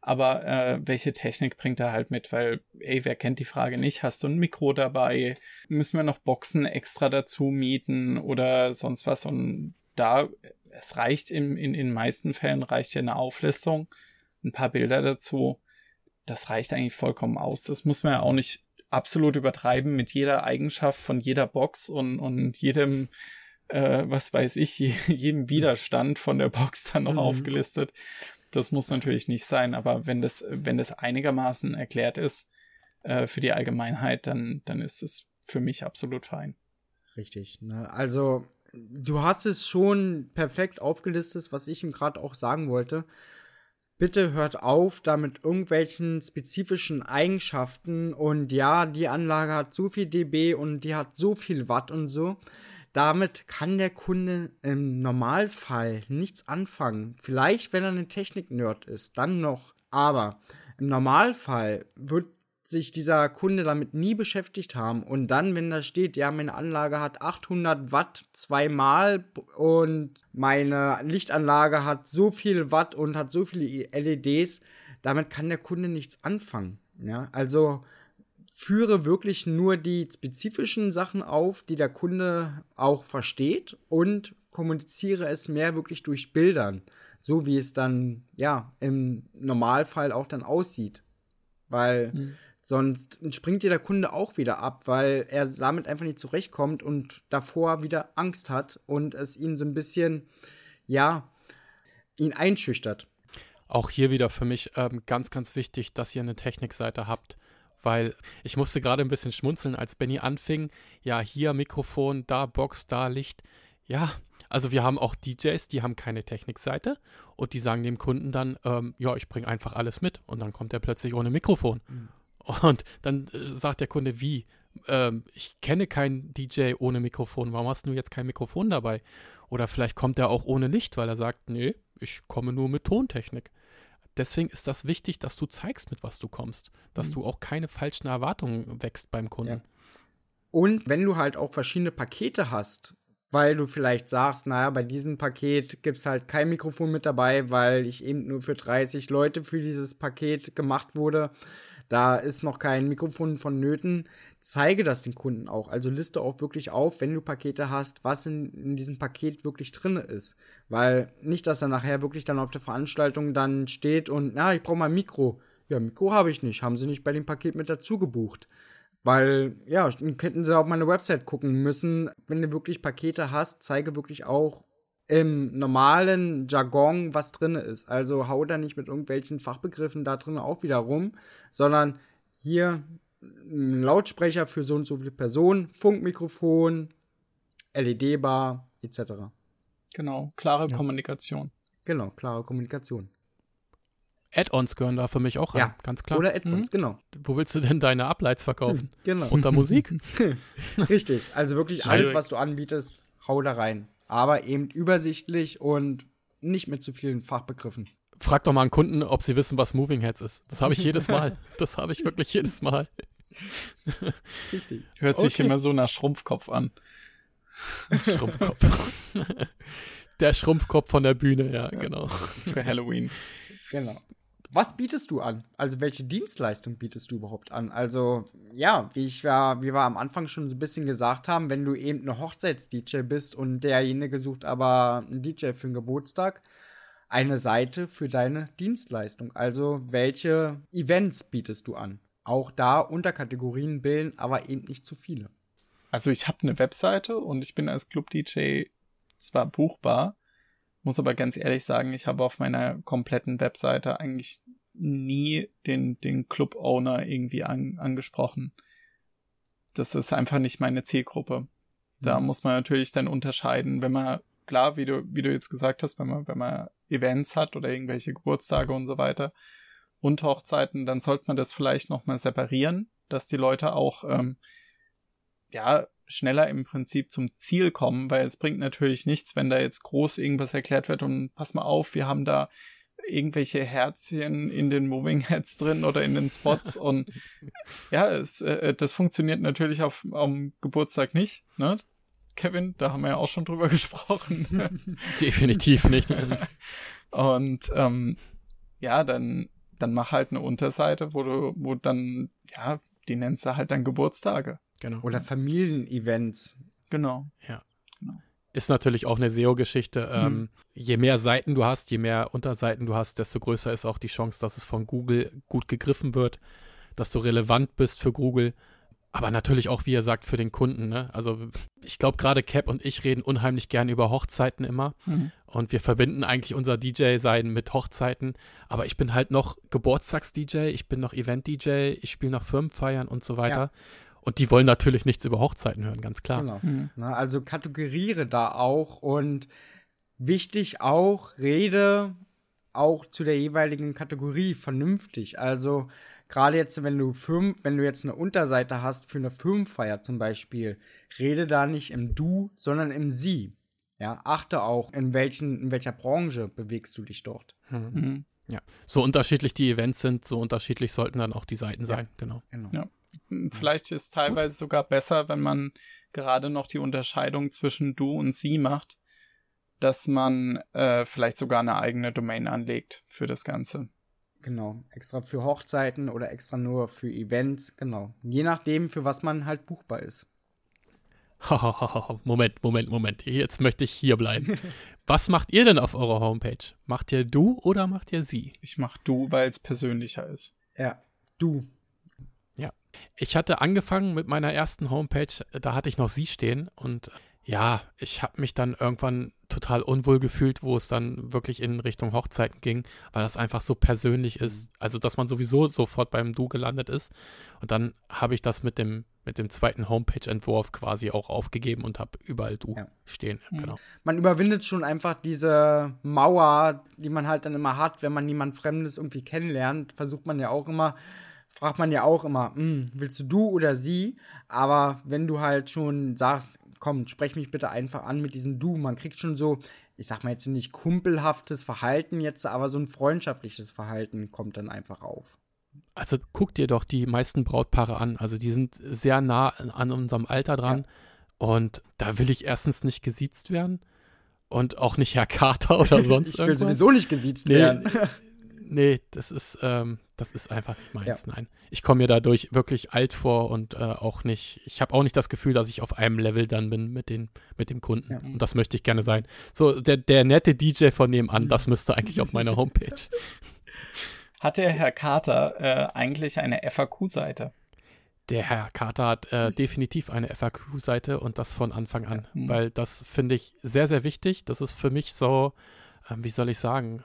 aber äh, welche Technik bringt er halt mit? Weil, ey, wer kennt die Frage nicht? Hast du ein Mikro dabei? Müssen wir noch Boxen extra dazu mieten oder sonst was? Und da, es reicht in, in, in meisten Fällen reicht ja eine Auflistung, ein paar Bilder dazu. Das reicht eigentlich vollkommen aus. Das muss man ja auch nicht absolut übertreiben mit jeder Eigenschaft von jeder Box und, und jedem, äh, was weiß ich, jedem Widerstand von der Box dann noch mhm. aufgelistet. Das muss natürlich nicht sein, aber wenn das, wenn das einigermaßen erklärt ist äh, für die Allgemeinheit, dann, dann ist es für mich absolut fein. Richtig. Ne? Also, du hast es schon perfekt aufgelistet, was ich ihm gerade auch sagen wollte bitte hört auf, da mit irgendwelchen spezifischen Eigenschaften und ja, die Anlage hat so viel dB und die hat so viel Watt und so. damit kann der Kunde im Normalfall nichts anfangen. Vielleicht, wenn er ein Technik-Nerd ist, dann noch. Aber im Normalfall wird sich dieser Kunde damit nie beschäftigt haben und dann, wenn da steht, ja, meine Anlage hat 800 Watt zweimal und meine Lichtanlage hat so viel Watt und hat so viele LEDs, damit kann der Kunde nichts anfangen. Ja, also führe wirklich nur die spezifischen Sachen auf, die der Kunde auch versteht und kommuniziere es mehr wirklich durch Bildern, so wie es dann ja im Normalfall auch dann aussieht, weil mhm. Sonst springt dir der Kunde auch wieder ab, weil er damit einfach nicht zurechtkommt und davor wieder Angst hat und es ihn so ein bisschen ja ihn einschüchtert. Auch hier wieder für mich ähm, ganz, ganz wichtig, dass ihr eine Technikseite habt weil ich musste gerade ein bisschen schmunzeln, als Benny anfing. Ja, hier Mikrofon, da Box, da Licht. Ja, also wir haben auch DJs, die haben keine Technikseite und die sagen dem Kunden dann, ähm, ja, ich bringe einfach alles mit und dann kommt er plötzlich ohne Mikrofon. Mhm. Und dann äh, sagt der Kunde, wie? Ähm, ich kenne keinen DJ ohne Mikrofon, warum hast du jetzt kein Mikrofon dabei? Oder vielleicht kommt er auch ohne Licht, weil er sagt, nee, ich komme nur mit Tontechnik deswegen ist das wichtig, dass du zeigst, mit was du kommst. Dass mhm. du auch keine falschen Erwartungen wächst beim Kunden. Ja. Und wenn du halt auch verschiedene Pakete hast, weil du vielleicht sagst, naja, bei diesem Paket gibt es halt kein Mikrofon mit dabei, weil ich eben nur für 30 Leute für dieses Paket gemacht wurde. Da ist noch kein Mikrofon vonnöten zeige das den Kunden auch. Also liste auch wirklich auf, wenn du Pakete hast, was in, in diesem Paket wirklich drin ist. Weil nicht, dass er nachher wirklich dann auf der Veranstaltung dann steht und, na, ich brauche mal ein Mikro. Ja, Mikro habe ich nicht. Haben sie nicht bei dem Paket mit dazu gebucht. Weil, ja, könnten sie auf meine Website gucken müssen. Wenn du wirklich Pakete hast, zeige wirklich auch im normalen Jargon, was drin ist. Also hau da nicht mit irgendwelchen Fachbegriffen da drin auch wieder rum, sondern hier ein Lautsprecher für so und so viele Personen, Funkmikrofon, LED-Bar etc. Genau, klare ja. Kommunikation. Genau, klare Kommunikation. Add-ons gehören da für mich auch rein, ja. ganz klar. Oder Add-ons, mhm. genau. Wo willst du denn deine Uplights verkaufen? Genau. Unter Musik? Richtig, also wirklich alles, was du anbietest, hau da rein. Aber eben übersichtlich und nicht mit zu vielen Fachbegriffen. Frag doch mal einen Kunden, ob sie wissen, was Moving Heads ist. Das habe ich jedes Mal. Das habe ich wirklich jedes Mal. Richtig. Hört sich okay. immer so nach Schrumpfkopf an. Schrumpfkopf. der Schrumpfkopf von der Bühne, ja, genau. Für Halloween. Genau. Was bietest du an? Also welche Dienstleistung bietest du überhaupt an? Also ja, wie ich ja, wie wir am Anfang schon so ein bisschen gesagt haben, wenn du eben eine Hochzeits-DJ bist und derjenige sucht aber einen DJ für einen Geburtstag, eine Seite für deine Dienstleistung. Also welche Events bietest du an? Auch da Unterkategorien bilden, aber eben nicht zu viele. Also ich habe eine Webseite und ich bin als Club-DJ zwar buchbar, muss aber ganz ehrlich sagen, ich habe auf meiner kompletten Webseite eigentlich nie den, den Club-Owner irgendwie an, angesprochen. Das ist einfach nicht meine Zielgruppe. Da mhm. muss man natürlich dann unterscheiden, wenn man klar, wie du, wie du jetzt gesagt hast, wenn man, wenn man Events hat oder irgendwelche Geburtstage und so weiter und Hochzeiten, dann sollte man das vielleicht nochmal separieren, dass die Leute auch, ähm, ja, schneller im Prinzip zum Ziel kommen, weil es bringt natürlich nichts, wenn da jetzt groß irgendwas erklärt wird und pass mal auf, wir haben da irgendwelche Herzchen in den Moving Heads drin oder in den Spots und ja, es, äh, das funktioniert natürlich auf am Geburtstag nicht, ne? Kevin, da haben wir ja auch schon drüber gesprochen. Definitiv nicht. Und ähm, ja, dann, dann mach halt eine Unterseite, wo du, wo dann, ja, die nennst du halt dann Geburtstage. Genau. Oder Familienevents. Genau. Ja. Genau. Ist natürlich auch eine SEO-Geschichte. Ähm, hm. Je mehr Seiten du hast, je mehr Unterseiten du hast, desto größer ist auch die Chance, dass es von Google gut gegriffen wird, dass du relevant bist für Google. Aber natürlich auch, wie er sagt, für den Kunden. Ne? Also ich glaube, gerade Cap und ich reden unheimlich gern über Hochzeiten immer. Mhm. Und wir verbinden eigentlich unser DJ-Sein mit Hochzeiten. Aber ich bin halt noch Geburtstags-DJ, ich bin noch Event-DJ, ich spiele noch Firmenfeiern und so weiter. Ja. Und die wollen natürlich nichts über Hochzeiten hören, ganz klar. Genau. Mhm. Na, also kategoriere da auch und wichtig auch, rede auch zu der jeweiligen Kategorie vernünftig. Also gerade jetzt, wenn du Firmen, wenn du jetzt eine Unterseite hast für eine Firmenfeier zum Beispiel, rede da nicht im Du, sondern im Sie. Ja, achte auch, in welchen, in welcher Branche bewegst du dich dort. Mhm. mhm. Ja, so unterschiedlich die Events sind, so unterschiedlich sollten dann auch die Seiten sein, ja. genau. genau. Ja. Vielleicht ist teilweise Gut. sogar besser, wenn man gerade noch die Unterscheidung zwischen du und sie macht, dass man äh, vielleicht sogar eine eigene Domain anlegt für das Ganze. Genau, extra für Hochzeiten oder extra nur für Events, genau. Je nachdem, für was man halt buchbar ist. Moment, Moment, Moment. Jetzt möchte ich hier bleiben. Was macht ihr denn auf eurer Homepage? Macht ihr du oder macht ihr sie? Ich mach du, weil es persönlicher ist. Ja, du. Ich hatte angefangen mit meiner ersten Homepage, da hatte ich noch sie stehen und ja, ich habe mich dann irgendwann total unwohl gefühlt, wo es dann wirklich in Richtung Hochzeiten ging, weil das einfach so persönlich ist. Also, dass man sowieso sofort beim Du gelandet ist. Und dann habe ich das mit dem, mit dem zweiten Homepage-Entwurf quasi auch aufgegeben und habe überall Du ja. stehen. Mhm. Genau. Man überwindet schon einfach diese Mauer, die man halt dann immer hat, wenn man niemand Fremdes irgendwie kennenlernt, versucht man ja auch immer, fragt man ja auch immer, hm, willst du du oder sie? Aber wenn du halt schon sagst, komm, sprech mich bitte einfach an mit diesem Du. Man kriegt schon so, ich sag mal jetzt nicht kumpelhaftes Verhalten jetzt, aber so ein freundschaftliches Verhalten kommt dann einfach auf. Also guck dir doch die meisten Brautpaare an. Also die sind sehr nah an unserem Alter dran. Ja. Und da will ich erstens nicht gesiezt werden und auch nicht Herr Carter oder sonst ich irgendwas. Ich will sowieso nicht gesiezt nee, werden. Nee, das ist, ähm, das ist einfach nicht meins. Ja. Nein. Ich komme mir dadurch wirklich alt vor und äh, auch nicht, ich habe auch nicht das Gefühl, dass ich auf einem Level dann bin mit, den, mit dem Kunden. Ja. Und das möchte ich gerne sein. So, der, der nette DJ von nebenan, das müsste eigentlich auf meiner Homepage. Hat der Herr Carter äh, eigentlich eine FAQ-Seite? Der Herr Carter hat äh, definitiv eine FAQ-Seite und das von Anfang an, mhm. weil das finde ich sehr, sehr wichtig. Das ist für mich so, ähm, wie soll ich sagen,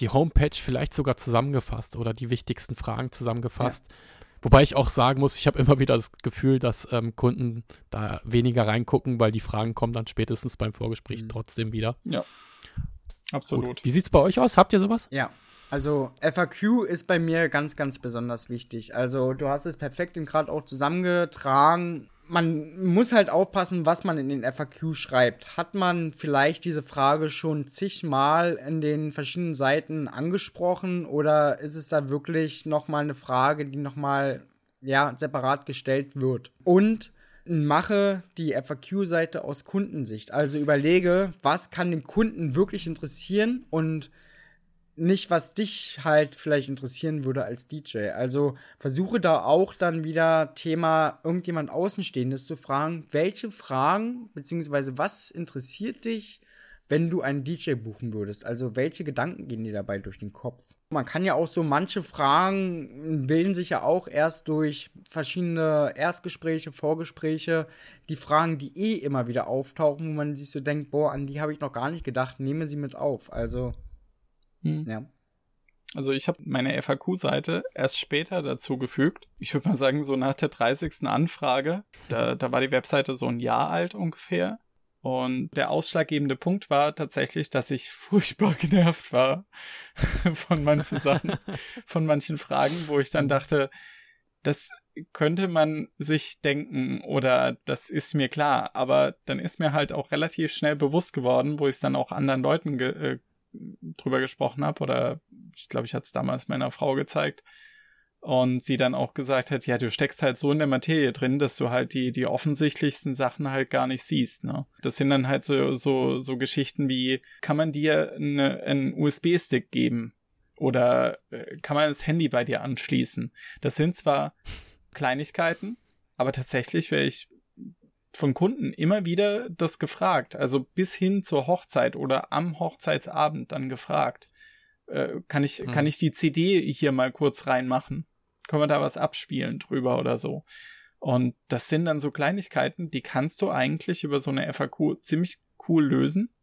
die Homepage vielleicht sogar zusammengefasst oder die wichtigsten Fragen zusammengefasst. Ja. Wobei ich auch sagen muss, ich habe immer wieder das Gefühl, dass ähm, Kunden da weniger reingucken, weil die Fragen kommen dann spätestens beim Vorgespräch mhm. trotzdem wieder. Ja. Absolut. Gut. Wie es bei euch aus? Habt ihr sowas? Ja. Also FAQ ist bei mir ganz, ganz besonders wichtig. Also du hast es perfekt gerade auch zusammengetragen man muss halt aufpassen, was man in den FAQ schreibt. Hat man vielleicht diese Frage schon zigmal in den verschiedenen Seiten angesprochen oder ist es da wirklich nochmal eine Frage, die nochmal ja, separat gestellt wird? Und mache die FAQ-Seite aus Kundensicht. Also überlege, was kann den Kunden wirklich interessieren und nicht, was dich halt vielleicht interessieren würde als DJ. Also versuche da auch dann wieder Thema irgendjemand Außenstehendes zu fragen, welche Fragen beziehungsweise was interessiert dich, wenn du einen DJ buchen würdest? Also welche Gedanken gehen dir dabei durch den Kopf? Man kann ja auch so manche Fragen bilden sich ja auch erst durch verschiedene Erstgespräche, Vorgespräche, die Fragen, die eh immer wieder auftauchen, wo man sich so denkt, boah, an die habe ich noch gar nicht gedacht, nehme sie mit auf. Also hm. Ja. Also ich habe meine FAQ-Seite erst später dazugefügt. Ich würde mal sagen, so nach der 30. Anfrage, da, da war die Webseite so ein Jahr alt ungefähr. Und der ausschlaggebende Punkt war tatsächlich, dass ich furchtbar genervt war von manchen Sachen, von manchen Fragen, wo ich dann dachte, das könnte man sich denken oder das ist mir klar, aber dann ist mir halt auch relativ schnell bewusst geworden, wo ich es dann auch anderen Leuten ge äh, drüber gesprochen habe oder ich glaube, ich hatte es damals meiner Frau gezeigt und sie dann auch gesagt hat, ja, du steckst halt so in der Materie drin, dass du halt die, die offensichtlichsten Sachen halt gar nicht siehst, ne? Das sind dann halt so, so, so Geschichten wie, kann man dir eine, einen USB-Stick geben? Oder äh, kann man das Handy bei dir anschließen? Das sind zwar Kleinigkeiten, aber tatsächlich wäre ich von Kunden immer wieder das gefragt, also bis hin zur Hochzeit oder am Hochzeitsabend dann gefragt. Äh, kann ich, hm. kann ich die CD hier mal kurz reinmachen? Können wir da was abspielen drüber oder so? Und das sind dann so Kleinigkeiten, die kannst du eigentlich über so eine FAQ ziemlich cool lösen.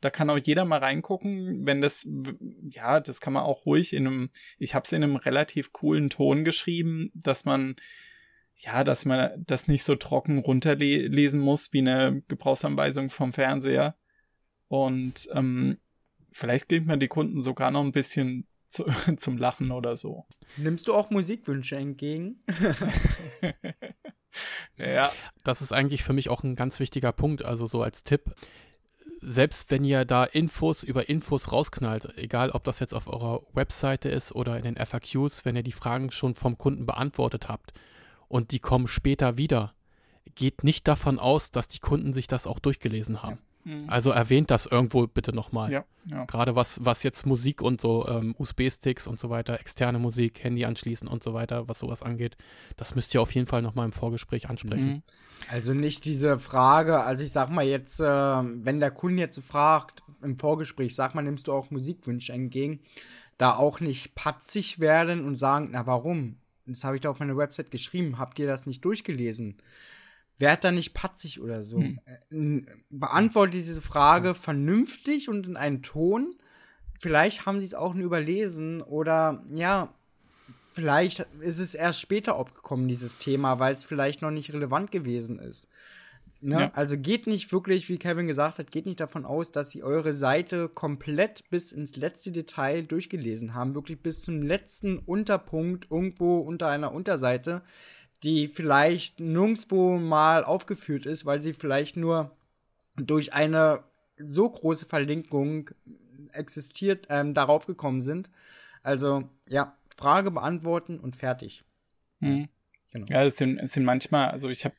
Da kann auch jeder mal reingucken, wenn das, ja, das kann man auch ruhig in einem, ich habe es in einem relativ coolen Ton geschrieben, dass man ja, dass man das nicht so trocken runterlesen muss wie eine Gebrauchsanweisung vom Fernseher. Und ähm, vielleicht gibt man die Kunden sogar noch ein bisschen zu, zum Lachen oder so. Nimmst du auch Musikwünsche entgegen? ja. Das ist eigentlich für mich auch ein ganz wichtiger Punkt. Also so als Tipp, selbst wenn ihr da Infos über Infos rausknallt, egal ob das jetzt auf eurer Webseite ist oder in den FAQs, wenn ihr die Fragen schon vom Kunden beantwortet habt und die kommen später wieder, geht nicht davon aus, dass die Kunden sich das auch durchgelesen haben. Ja. Mhm. Also erwähnt das irgendwo bitte nochmal. Ja, ja. Gerade was, was jetzt Musik und so, ähm, USB-Sticks und so weiter, externe Musik, Handy anschließen und so weiter, was sowas angeht, das müsst ihr auf jeden Fall nochmal im Vorgespräch ansprechen. Mhm. Also nicht diese Frage, also ich sag mal jetzt, äh, wenn der Kunde jetzt fragt im Vorgespräch, sag mal, nimmst du auch Musikwünsche entgegen, da auch nicht patzig werden und sagen, na warum? Das habe ich da auf meiner Website geschrieben, habt ihr das nicht durchgelesen? Werd da nicht patzig oder so. Hm. Äh, beantworte diese Frage vernünftig und in einen Ton. Vielleicht haben sie es auch nur überlesen oder ja, vielleicht ist es erst später aufgekommen, dieses Thema, weil es vielleicht noch nicht relevant gewesen ist. Ne? Ja. Also geht nicht wirklich, wie Kevin gesagt hat, geht nicht davon aus, dass sie eure Seite komplett bis ins letzte Detail durchgelesen haben, wirklich bis zum letzten Unterpunkt irgendwo unter einer Unterseite, die vielleicht nirgendwo mal aufgeführt ist, weil sie vielleicht nur durch eine so große Verlinkung existiert, ähm, darauf gekommen sind. Also ja, Frage beantworten und fertig. Mhm. Genau. Ja, es sind, es sind manchmal, also ich habe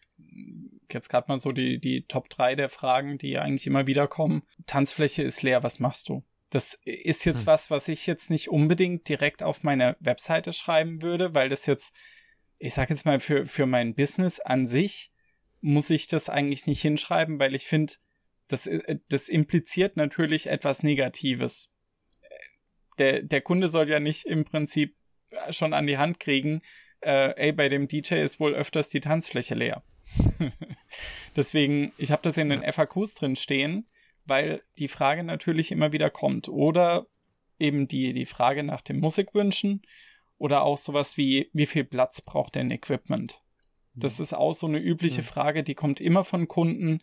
jetzt gerade mal so die, die Top 3 der Fragen, die eigentlich immer wieder kommen. Tanzfläche ist leer, was machst du? Das ist jetzt hm. was, was ich jetzt nicht unbedingt direkt auf meine Webseite schreiben würde, weil das jetzt, ich sag jetzt mal, für, für mein Business an sich muss ich das eigentlich nicht hinschreiben, weil ich finde, das, das impliziert natürlich etwas Negatives. Der, der Kunde soll ja nicht im Prinzip schon an die Hand kriegen, äh, ey, bei dem DJ ist wohl öfters die Tanzfläche leer. Deswegen, ich habe das in den FAQs drin stehen, weil die Frage natürlich immer wieder kommt. Oder eben die, die Frage nach dem Musikwünschen oder auch sowas wie, wie viel Platz braucht denn Equipment? Das ist auch so eine übliche Frage, die kommt immer von Kunden.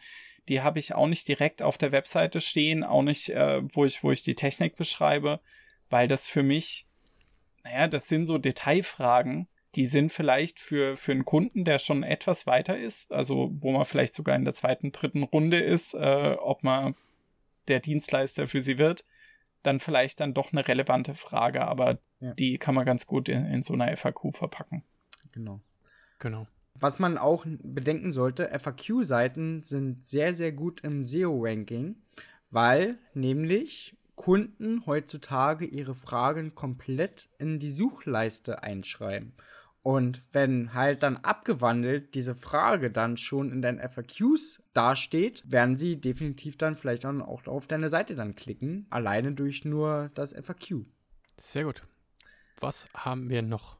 Die habe ich auch nicht direkt auf der Webseite stehen, auch nicht, äh, wo, ich, wo ich die Technik beschreibe, weil das für mich naja, das sind so Detailfragen, die sind vielleicht für, für einen Kunden, der schon etwas weiter ist, also wo man vielleicht sogar in der zweiten, dritten Runde ist, äh, ob man der Dienstleister für sie wird, dann vielleicht dann doch eine relevante Frage, aber ja. die kann man ganz gut in, in so einer FAQ verpacken. Genau. Genau. Was man auch bedenken sollte, FAQ-Seiten sind sehr, sehr gut im SEO-Ranking, weil nämlich Kunden heutzutage ihre Fragen komplett in die Suchleiste einschreiben. Und wenn halt dann abgewandelt diese Frage dann schon in deinen FAQs dasteht, werden sie definitiv dann vielleicht auch auf deine Seite dann klicken, alleine durch nur das FAQ. Sehr gut. Was haben wir noch?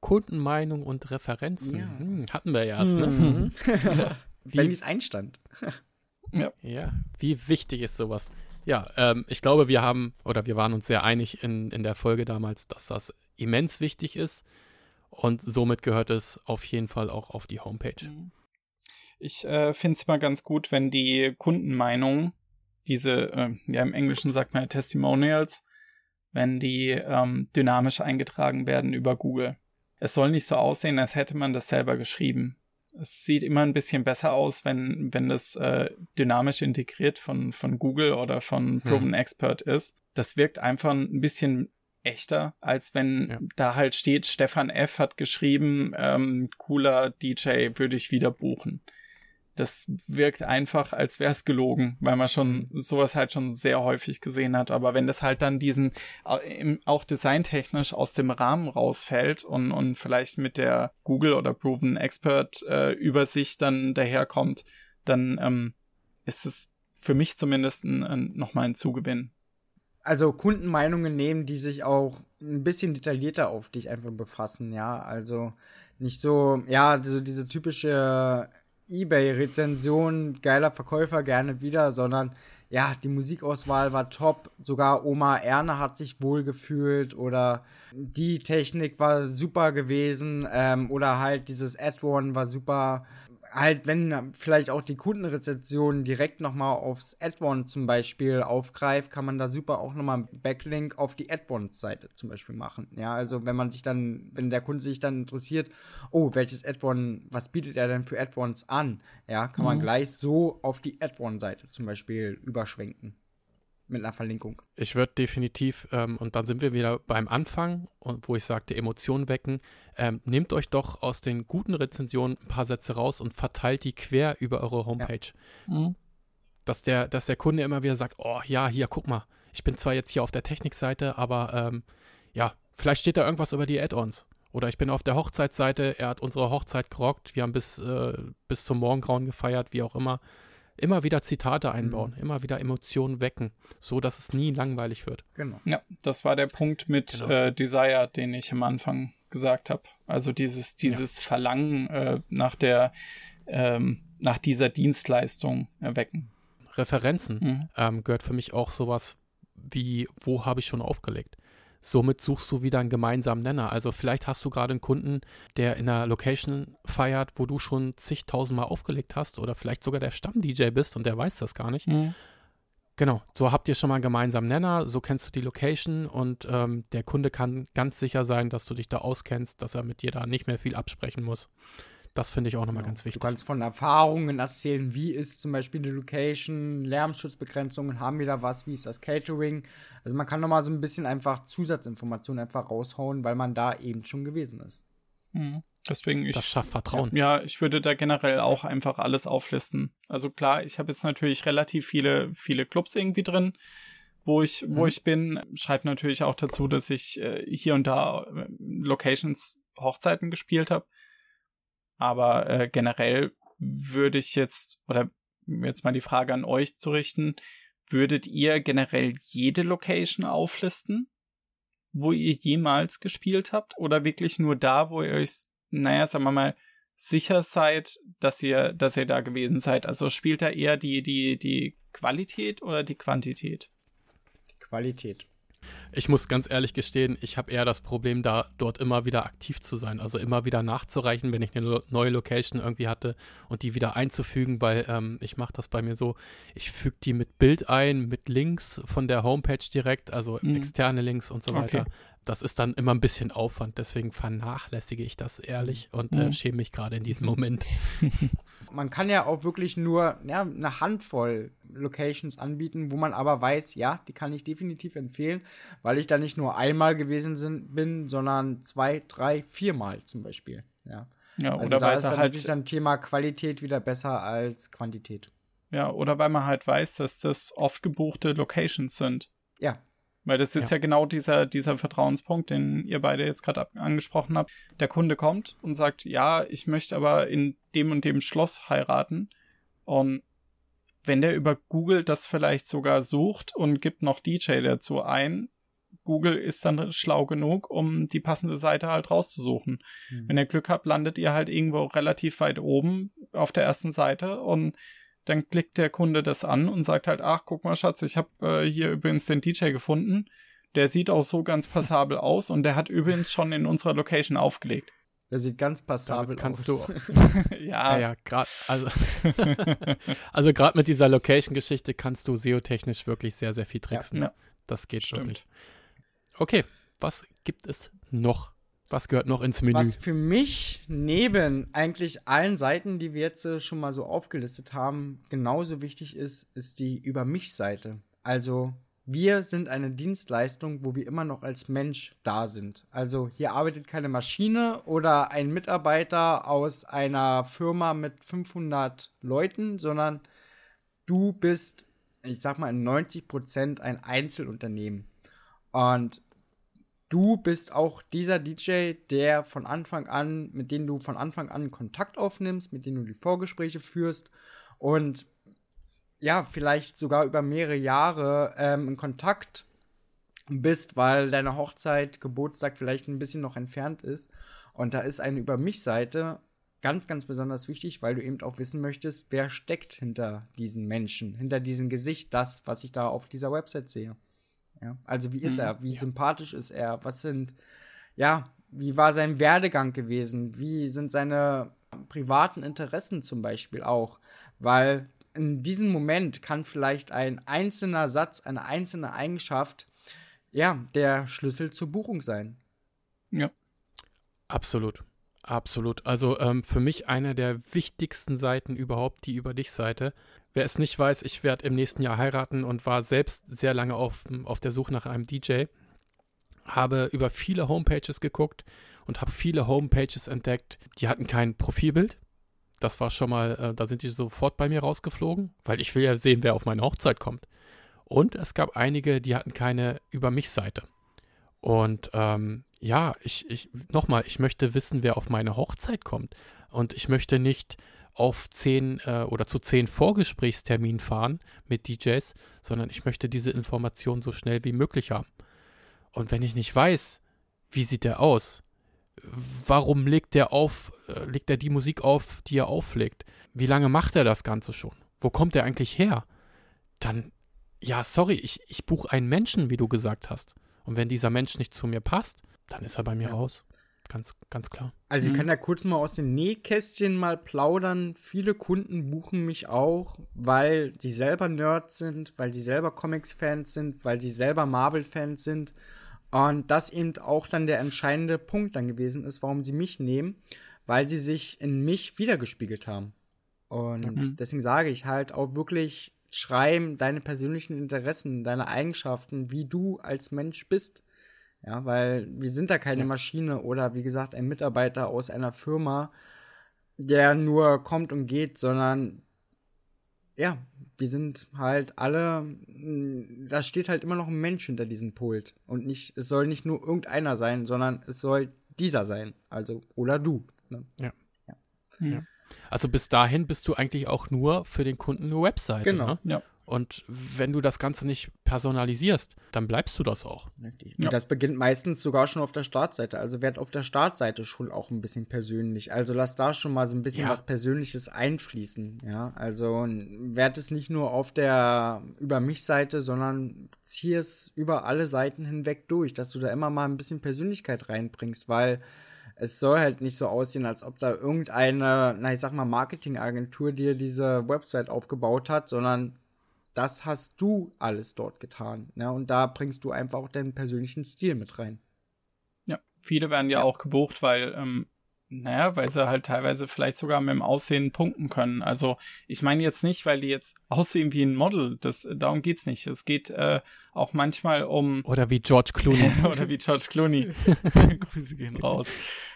Kundenmeinung und Referenzen. Ja. Hm, hatten wir ja erst, ne? Mhm. Wenn es einstand. ja. ja. Wie wichtig ist sowas? Ja, ähm, ich glaube, wir haben oder wir waren uns sehr einig in, in der Folge damals, dass das immens wichtig ist und somit gehört es auf jeden Fall auch auf die Homepage. Mhm. Ich äh, finde es mal ganz gut, wenn die Kundenmeinung, diese, äh, ja im Englischen sagt man ja Testimonials, wenn die ähm, dynamisch eingetragen werden über Google. Es soll nicht so aussehen, als hätte man das selber geschrieben es sieht immer ein bisschen besser aus, wenn, wenn das äh, dynamisch integriert von, von Google oder von hm. Proven hm. Expert ist. Das wirkt einfach ein bisschen echter, als wenn ja. da halt steht, Stefan F. hat geschrieben, ähm, cooler DJ würde ich wieder buchen das wirkt einfach, als wäre es gelogen, weil man schon sowas halt schon sehr häufig gesehen hat. Aber wenn das halt dann diesen auch designtechnisch aus dem Rahmen rausfällt und, und vielleicht mit der Google oder Proven Expert äh, Übersicht dann daherkommt, dann ähm, ist es für mich zumindest ein, ein, nochmal ein Zugewinn. Also Kundenmeinungen nehmen, die sich auch ein bisschen detaillierter auf dich einfach befassen, ja. Also nicht so, ja, so diese typische eBay-Rezension, geiler Verkäufer, gerne wieder, sondern ja, die Musikauswahl war top. Sogar Oma Erne hat sich wohl gefühlt oder die Technik war super gewesen ähm, oder halt dieses Add-on war super. Halt, wenn vielleicht auch die Kundenrezension direkt nochmal aufs Advon zum Beispiel aufgreift, kann man da super auch nochmal einen Backlink auf die Advon-Seite zum Beispiel machen. Ja, also wenn man sich dann, wenn der Kunde sich dann interessiert, oh, welches Advon, was bietet er denn für Advons an? Ja, kann mhm. man gleich so auf die Advon-Seite zum Beispiel überschwenken mit einer Verlinkung. Ich würde definitiv, ähm, und dann sind wir wieder beim Anfang, und wo ich sagte, Emotionen wecken, ähm, nehmt euch doch aus den guten Rezensionen ein paar Sätze raus und verteilt die quer über eure Homepage. Ja. Mhm. Dass, der, dass der Kunde immer wieder sagt, oh ja, hier, guck mal, ich bin zwar jetzt hier auf der Technikseite, aber ähm, ja, vielleicht steht da irgendwas über die Add-ons. Oder ich bin auf der Hochzeitsseite, er hat unsere Hochzeit gerockt, wir haben bis, äh, bis zum Morgengrauen gefeiert, wie auch immer immer wieder Zitate einbauen, mhm. immer wieder Emotionen wecken, so dass es nie langweilig wird. Genau. Ja, das war der Punkt mit genau. äh, Desire, den ich am Anfang gesagt habe. Also dieses, dieses ja. Verlangen äh, nach der, ähm, nach dieser Dienstleistung erwecken. Referenzen mhm. ähm, gehört für mich auch sowas wie, wo habe ich schon aufgelegt? Somit suchst du wieder einen gemeinsamen Nenner. Also vielleicht hast du gerade einen Kunden, der in einer Location feiert, wo du schon zigtausendmal aufgelegt hast oder vielleicht sogar der Stamm-DJ bist und der weiß das gar nicht. Mhm. Genau, so habt ihr schon mal einen gemeinsamen Nenner, so kennst du die Location und ähm, der Kunde kann ganz sicher sein, dass du dich da auskennst, dass er mit dir da nicht mehr viel absprechen muss. Das finde ich auch nochmal genau. ganz wichtig. Du kannst von Erfahrungen erzählen, wie ist zum Beispiel die Location, Lärmschutzbegrenzungen, haben wir da was, wie ist das Catering. Also man kann nochmal so ein bisschen einfach Zusatzinformationen einfach raushauen, weil man da eben schon gewesen ist. Mhm. Deswegen ich. Das schafft Vertrauen. Ja, ich würde da generell auch einfach alles auflisten. Also klar, ich habe jetzt natürlich relativ viele, viele Clubs irgendwie drin, wo ich, wo mhm. ich bin. Schreibe natürlich auch dazu, dass ich äh, hier und da äh, Locations Hochzeiten gespielt habe. Aber äh, generell würde ich jetzt, oder jetzt mal die Frage an euch zu richten, würdet ihr generell jede Location auflisten, wo ihr jemals gespielt habt? Oder wirklich nur da, wo ihr euch, naja, sagen wir mal, sicher seid, dass ihr, dass ihr da gewesen seid? Also spielt da eher die, die, die Qualität oder die Quantität? Die Qualität. Ich muss ganz ehrlich gestehen, ich habe eher das Problem, da dort immer wieder aktiv zu sein, also immer wieder nachzureichen, wenn ich eine neue Location irgendwie hatte und die wieder einzufügen, weil ähm, ich mache das bei mir so, ich füge die mit Bild ein, mit Links von der Homepage direkt, also mhm. externe Links und so weiter. Okay das ist dann immer ein bisschen Aufwand, deswegen vernachlässige ich das ehrlich und äh, mhm. schäme mich gerade in diesem Moment. Man kann ja auch wirklich nur ja, eine Handvoll Locations anbieten, wo man aber weiß, ja, die kann ich definitiv empfehlen, weil ich da nicht nur einmal gewesen sind, bin, sondern zwei, drei, viermal zum Beispiel. Ja, ja also oder da ist dann halt natürlich dann Thema Qualität wieder besser als Quantität. Ja, oder weil man halt weiß, dass das oft gebuchte Locations sind. Ja, weil das ist ja, ja genau dieser, dieser Vertrauenspunkt, den ihr beide jetzt gerade angesprochen habt. Der Kunde kommt und sagt, ja, ich möchte aber in dem und dem Schloss heiraten. Und wenn der über Google das vielleicht sogar sucht und gibt noch DJ dazu ein, Google ist dann schlau genug, um die passende Seite halt rauszusuchen. Mhm. Wenn ihr Glück habt, landet ihr halt irgendwo relativ weit oben auf der ersten Seite und dann klickt der Kunde das an und sagt halt, ach, guck mal, Schatz, ich habe äh, hier übrigens den DJ gefunden. Der sieht auch so ganz passabel aus und der hat übrigens schon in unserer Location aufgelegt. Der sieht ganz passabel kannst aus. Du, ja, ja, ja gerade also, also gerade mit dieser Location-Geschichte kannst du SEO-technisch wirklich sehr, sehr viel tricksen. Ja, ja. Das geht Stimmt. wirklich. Okay, was gibt es noch? Was gehört noch ins Menü? Was für mich neben eigentlich allen Seiten, die wir jetzt äh, schon mal so aufgelistet haben, genauso wichtig ist, ist die Über mich-Seite. Also wir sind eine Dienstleistung, wo wir immer noch als Mensch da sind. Also hier arbeitet keine Maschine oder ein Mitarbeiter aus einer Firma mit 500 Leuten, sondern du bist, ich sag mal, in 90 Prozent ein Einzelunternehmen. Und du bist auch dieser DJ, der von Anfang an, mit dem du von Anfang an Kontakt aufnimmst, mit dem du die Vorgespräche führst und ja, vielleicht sogar über mehrere Jahre ähm, in Kontakt bist, weil deine Hochzeit, Geburtstag vielleicht ein bisschen noch entfernt ist. Und da ist eine Über mich-Seite ganz, ganz besonders wichtig, weil du eben auch wissen möchtest, wer steckt hinter diesen Menschen, hinter diesem Gesicht, das, was ich da auf dieser Website sehe. Ja? Also wie ist mhm, er? Wie ja. sympathisch ist er? Was sind, ja, wie war sein Werdegang gewesen? Wie sind seine privaten Interessen zum Beispiel auch. Weil in diesem Moment kann vielleicht ein einzelner Satz, eine einzelne Eigenschaft, ja, der Schlüssel zur Buchung sein. Ja. Absolut. Absolut. Also ähm, für mich eine der wichtigsten Seiten überhaupt, die Über dich-Seite. Wer es nicht weiß, ich werde im nächsten Jahr heiraten und war selbst sehr lange auf, auf der Suche nach einem DJ. Habe über viele Homepages geguckt und habe viele Homepages entdeckt, die hatten kein Profilbild. Das war schon mal, äh, da sind die sofort bei mir rausgeflogen, weil ich will ja sehen, wer auf meine Hochzeit kommt. Und es gab einige, die hatten keine Über mich-Seite. Und ähm, ja, ich, ich, nochmal, ich möchte wissen, wer auf meine Hochzeit kommt. Und ich möchte nicht auf zehn äh, oder zu zehn Vorgesprächsterminen fahren mit DJs, sondern ich möchte diese Information so schnell wie möglich haben. Und wenn ich nicht weiß, wie sieht der aus? Warum legt der auf, äh, legt er die Musik auf, die er auflegt? Wie lange macht er das Ganze schon? Wo kommt er eigentlich her? Dann, ja, sorry, ich, ich buche einen Menschen, wie du gesagt hast. Und wenn dieser Mensch nicht zu mir passt, dann ist er bei mir ja. raus. Ganz, ganz klar. Also ich mhm. kann da kurz mal aus dem Nähkästchen mal plaudern. Viele Kunden buchen mich auch, weil sie selber Nerds sind, weil sie selber Comics-Fans sind, weil sie selber Marvel-Fans sind. Und das eben auch dann der entscheidende Punkt dann gewesen ist, warum sie mich nehmen, weil sie sich in mich wiedergespiegelt haben. Und mhm. deswegen sage ich halt auch wirklich, schreiben deine persönlichen Interessen, deine Eigenschaften, wie du als Mensch bist. Ja, weil wir sind da keine ja. Maschine oder wie gesagt ein Mitarbeiter aus einer Firma, der nur kommt und geht, sondern ja, wir sind halt alle, da steht halt immer noch ein Mensch hinter diesem Pult und nicht, es soll nicht nur irgendeiner sein, sondern es soll dieser sein, also oder du. Ne? Ja. ja. ja. Also bis dahin bist du eigentlich auch nur für den Kunden eine Webseite. Genau. Ne? Ja. Und wenn du das Ganze nicht personalisierst, dann bleibst du das auch. Ja. Das beginnt meistens sogar schon auf der Startseite. Also werd auf der Startseite schon auch ein bisschen persönlich. Also lass da schon mal so ein bisschen ja. was Persönliches einfließen. Ja, also werd es nicht nur auf der über mich Seite, sondern zieh es über alle Seiten hinweg durch, dass du da immer mal ein bisschen Persönlichkeit reinbringst, weil es soll halt nicht so aussehen, als ob da irgendeine, na ich sag mal, Marketingagentur dir diese Website aufgebaut hat, sondern das hast du alles dort getan. Ne? Und da bringst du einfach auch deinen persönlichen Stil mit rein. Ja, viele werden ja, ja. auch gebucht, weil, ähm, naja, weil sie halt teilweise vielleicht sogar mit dem Aussehen punkten können. Also ich meine jetzt nicht, weil die jetzt aussehen wie ein Model. Das, darum geht's nicht. Es geht äh, auch manchmal um. Oder wie George Clooney. oder wie George Clooney. Grüße gehen raus.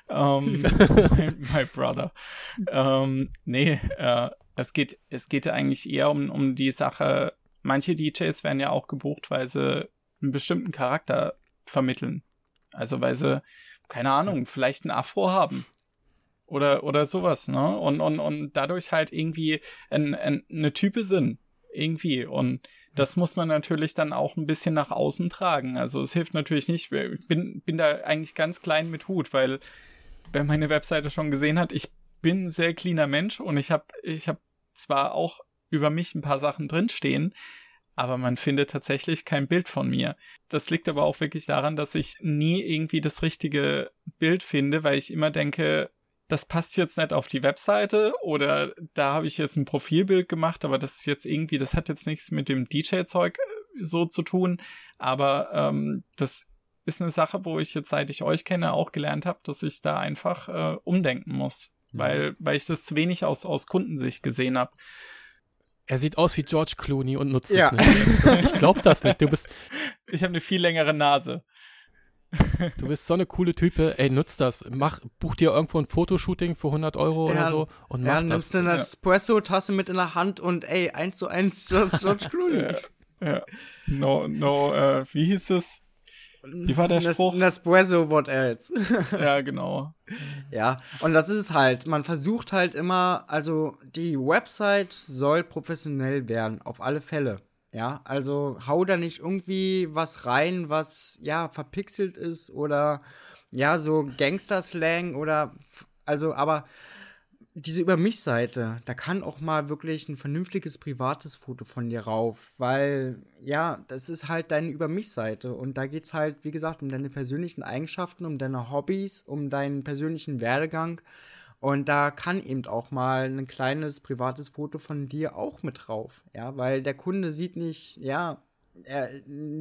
Um, my, my, brother. Um, nee, äh, es geht, es geht eigentlich eher um, um die Sache, manche DJs werden ja auch gebucht, weil sie einen bestimmten Charakter vermitteln. Also weil sie, keine Ahnung, vielleicht ein Afro haben. Oder, oder sowas, ne? Und, und, und dadurch halt irgendwie ein, ein, eine Type sind. Irgendwie. Und das muss man natürlich dann auch ein bisschen nach außen tragen. Also es hilft natürlich nicht. Ich bin, bin da eigentlich ganz klein mit Hut, weil wer meine Webseite schon gesehen hat, ich bin ein sehr cleaner Mensch und ich habe ich hab zwar auch über mich ein paar Sachen drinstehen, aber man findet tatsächlich kein Bild von mir. Das liegt aber auch wirklich daran, dass ich nie irgendwie das richtige Bild finde, weil ich immer denke, das passt jetzt nicht auf die Webseite oder da habe ich jetzt ein Profilbild gemacht, aber das ist jetzt irgendwie, das hat jetzt nichts mit dem DJ-Zeug äh, so zu tun, aber ähm, das ist eine Sache, wo ich jetzt, seit ich euch kenne, auch gelernt habe, dass ich da einfach äh, umdenken muss weil, weil ich das zu wenig aus, aus Kundensicht gesehen habe. Er sieht aus wie George Clooney und nutzt ja. es nicht. Ich glaube das nicht. Du bist. Ich habe eine viel längere Nase. Du bist so eine coole Type. Ey, nutz das. Mach, buch dir irgendwo ein Fotoshooting für 100 Euro ja, oder so und mach ja, das. nimmst du eine Espresso-Tasse mit in der Hand und ey, eins zu eins George Clooney. ja, ja. No, no, äh, wie hieß es? Wie war der Spruch? Nespresso, what else? ja, genau. Ja, und das ist es halt. Man versucht halt immer, also die Website soll professionell werden, auf alle Fälle. Ja, also hau da nicht irgendwie was rein, was ja verpixelt ist oder ja, so Gangster-Slang oder also, aber diese Über mich-Seite, da kann auch mal wirklich ein vernünftiges privates Foto von dir rauf, weil ja, das ist halt deine Über mich-Seite und da geht's halt, wie gesagt, um deine persönlichen Eigenschaften, um deine Hobbys, um deinen persönlichen Werdegang Und da kann eben auch mal ein kleines privates Foto von dir auch mit drauf. Ja, weil der Kunde sieht nicht, ja, er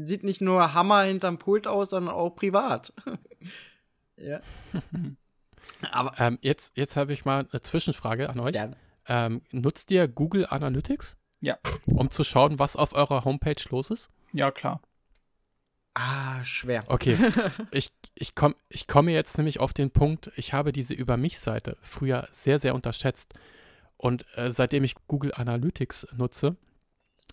sieht nicht nur Hammer hinterm Pult aus, sondern auch privat. ja. Aber ähm, jetzt, jetzt habe ich mal eine Zwischenfrage an euch. Ähm, nutzt ihr Google Analytics? Ja. Um zu schauen, was auf eurer Homepage los ist? Ja, klar. Ah, schwer. Okay. ich, ich, komm, ich komme jetzt nämlich auf den Punkt, ich habe diese Über mich-Seite früher sehr, sehr unterschätzt. Und äh, seitdem ich Google Analytics nutze,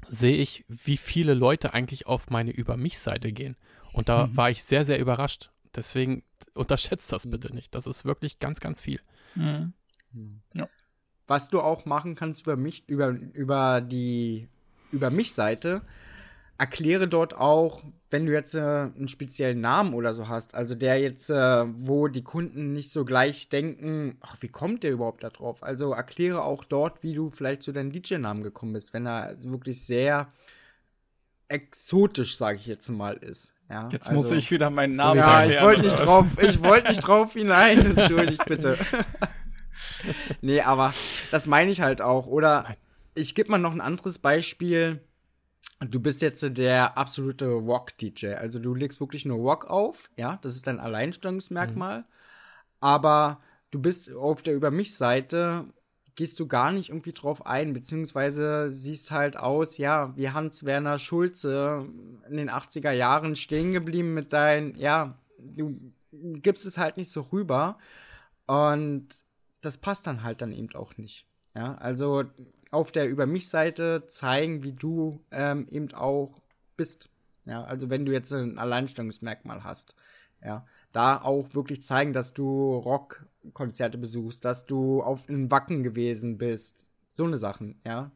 sehe ich, wie viele Leute eigentlich auf meine Über mich-Seite gehen. Und da mhm. war ich sehr, sehr überrascht. Deswegen unterschätzt das bitte nicht. Das ist wirklich ganz, ganz viel. Mhm. Ja. Was du auch machen kannst über mich, über, über die Über mich-Seite, erkläre dort auch, wenn du jetzt äh, einen speziellen Namen oder so hast, also der jetzt, äh, wo die Kunden nicht so gleich denken, ach, wie kommt der überhaupt da drauf? Also erkläre auch dort, wie du vielleicht zu deinem DJ-Namen gekommen bist, wenn er wirklich sehr exotisch, sage ich jetzt mal, ist. Ja, jetzt also, muss ich wieder meinen Namen so, Ja, ich wollte nicht drauf, ich wollte nicht drauf hinein, entschuldigt bitte. nee, aber das meine ich halt auch. Oder ich gebe mal noch ein anderes Beispiel du bist jetzt der absolute Rock-DJ. Also du legst wirklich nur Rock auf, ja, das ist dein Alleinstellungsmerkmal. Mhm. Aber du bist auf der Über mich-Seite, gehst du gar nicht irgendwie drauf ein, beziehungsweise siehst halt aus, ja, wie Hans-Werner Schulze in den 80er Jahren stehen geblieben mit deinen, ja, du gibst es halt nicht so rüber. Und das passt dann halt dann eben auch nicht. Ja, also auf der Über mich-Seite zeigen, wie du ähm, eben auch bist. Ja, also wenn du jetzt ein Alleinstellungsmerkmal hast, ja, da auch wirklich zeigen, dass du Rockkonzerte besuchst, dass du auf in Wacken gewesen bist, so eine Sachen, ja.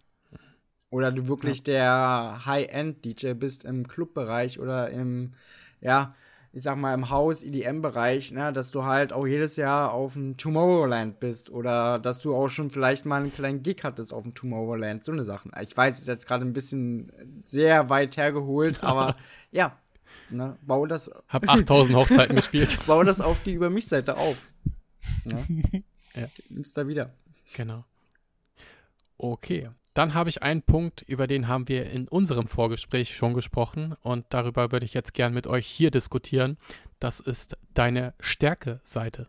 Oder du wirklich ja. der High-End-DJ bist im Clubbereich oder im, ja, ich sag mal, im Haus-EDM-Bereich, ne, dass du halt auch jedes Jahr auf dem Tomorrowland bist oder dass du auch schon vielleicht mal einen kleinen Gig hattest auf dem Tomorrowland, so eine Sachen. Ich weiß, es ist jetzt gerade ein bisschen sehr weit hergeholt, aber ja, ne, bau das. Hab 8000 Hochzeiten gespielt. Bau das auf die Über mich-Seite auf. Ne? ja. Nimm's da wieder. Genau. Okay. Dann habe ich einen Punkt, über den haben wir in unserem Vorgespräch schon gesprochen und darüber würde ich jetzt gern mit euch hier diskutieren. Das ist deine Stärke-Seite.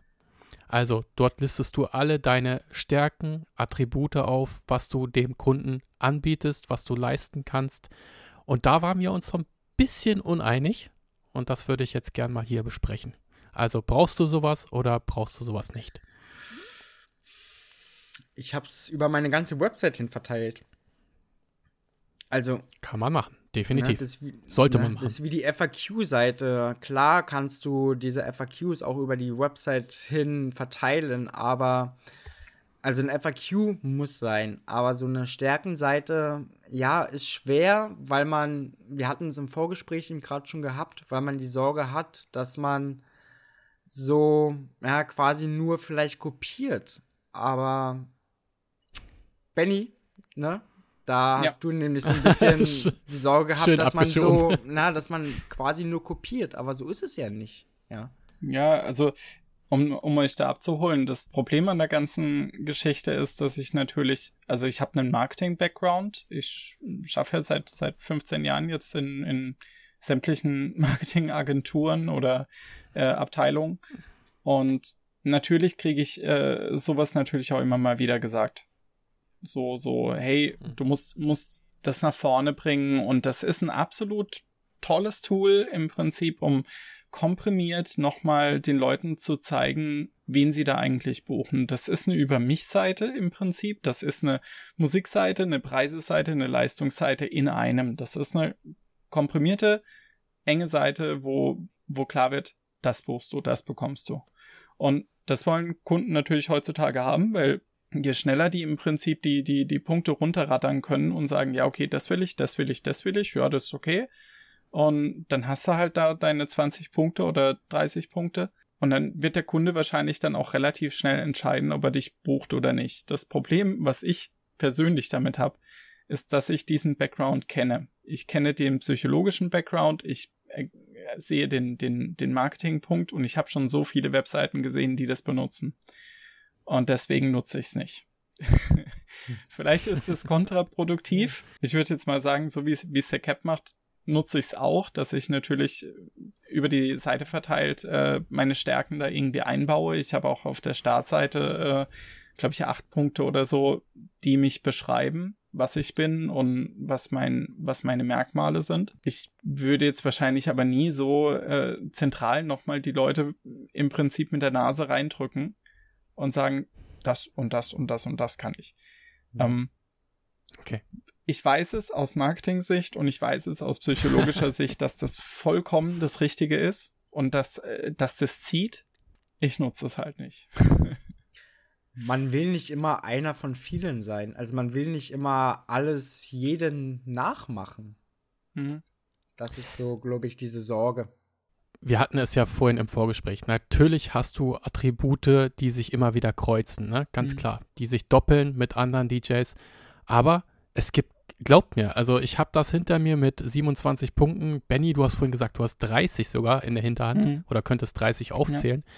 Also dort listest du alle deine Stärken, Attribute auf, was du dem Kunden anbietest, was du leisten kannst. Und da waren wir uns so ein bisschen uneinig und das würde ich jetzt gern mal hier besprechen. Also brauchst du sowas oder brauchst du sowas nicht? ich habe es über meine ganze Website hin verteilt. Also. Kann man machen, definitiv. Na, wie, Sollte na, man machen. Das ist wie die FAQ-Seite. Klar kannst du diese FAQs auch über die Website hin verteilen, aber. Also ein FAQ muss sein, aber so eine Stärkenseite, ja, ist schwer, weil man, wir hatten es im Vorgespräch eben gerade schon gehabt, weil man die Sorge hat, dass man so, ja, quasi nur vielleicht kopiert. Aber Benny, ne? Da ja. hast du nämlich so ein bisschen die Sorge gehabt, dass man so, na, dass man quasi nur kopiert, aber so ist es ja nicht, ja. Ja, also um, um euch da abzuholen, das Problem an der ganzen Geschichte ist, dass ich natürlich, also ich habe einen Marketing-Background. Ich schaffe ja seit, seit 15 Jahren jetzt in, in sämtlichen Marketingagenturen oder äh, Abteilungen. Und natürlich kriege ich äh, sowas natürlich auch immer mal wieder gesagt. So, so, hey, hm. du musst, musst das nach vorne bringen und das ist ein absolut tolles Tool im Prinzip, um komprimiert nochmal den Leuten zu zeigen, wen sie da eigentlich buchen. Das ist eine Über mich-Seite im Prinzip. Das ist eine Musikseite, eine Preiseseite, eine Leistungsseite in einem. Das ist eine komprimierte, enge Seite, wo, wo klar wird, das buchst du, das bekommst du. Und das wollen Kunden natürlich heutzutage haben, weil je schneller die im Prinzip die, die, die Punkte runterrattern können und sagen, ja, okay, das will ich, das will ich, das will ich, ja, das ist okay. Und dann hast du halt da deine 20 Punkte oder 30 Punkte. Und dann wird der Kunde wahrscheinlich dann auch relativ schnell entscheiden, ob er dich bucht oder nicht. Das Problem, was ich persönlich damit habe, ist, dass ich diesen Background kenne. Ich kenne den psychologischen Background, ich äh, sehe den, den, den Marketingpunkt und ich habe schon so viele Webseiten gesehen, die das benutzen. Und deswegen nutze ich es nicht. Vielleicht ist es kontraproduktiv. Ich würde jetzt mal sagen, so wie es der Cap macht, nutze ich es auch, dass ich natürlich über die Seite verteilt äh, meine Stärken da irgendwie einbaue. Ich habe auch auf der Startseite, äh, glaube ich, acht Punkte oder so, die mich beschreiben, was ich bin und was mein, was meine Merkmale sind. Ich würde jetzt wahrscheinlich aber nie so äh, zentral nochmal die Leute im Prinzip mit der Nase reindrücken und sagen, das und das und das und das kann ich. Mhm. Ähm, okay ich weiß es aus Marketing-Sicht und ich weiß es aus psychologischer Sicht, dass das vollkommen das Richtige ist und dass, äh, dass das zieht. Ich nutze es halt nicht. man will nicht immer einer von vielen sein. Also man will nicht immer alles jeden nachmachen. Mhm. Das ist so, glaube ich, diese Sorge. Wir hatten es ja vorhin im Vorgespräch. Natürlich hast du Attribute, die sich immer wieder kreuzen, ne? Ganz mhm. klar. Die sich doppeln mit anderen DJs. Aber es gibt glaubt mir, also ich habe das hinter mir mit 27 Punkten. Benny, du hast vorhin gesagt, du hast 30 sogar in der Hinterhand mhm. oder könntest 30 aufzählen. Ja.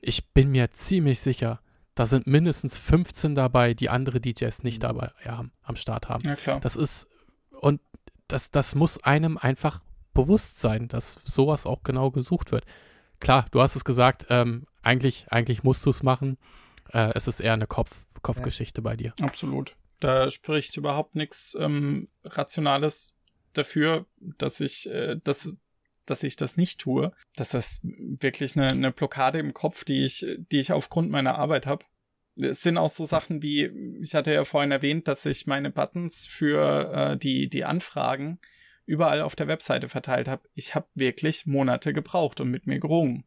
Ich bin mir ziemlich sicher, da sind mindestens 15 dabei, die andere DJs nicht mhm. dabei ja, am Start haben. Ja, klar. Das ist, und das, das muss einem einfach bewusst sein, dass sowas auch genau gesucht wird. Klar, du hast es gesagt, ähm, eigentlich, eigentlich musst du es machen. Äh, es ist eher eine Kopf, Kopfgeschichte ja. bei dir. Absolut. Da spricht überhaupt nichts ähm, Rationales dafür, dass ich, äh, dass, dass ich das nicht tue. Das ist wirklich eine, eine Blockade im Kopf, die ich, die ich aufgrund meiner Arbeit habe. Es sind auch so Sachen wie, ich hatte ja vorhin erwähnt, dass ich meine Buttons für äh, die, die Anfragen überall auf der Webseite verteilt habe. Ich habe wirklich Monate gebraucht und mit mir gerungen,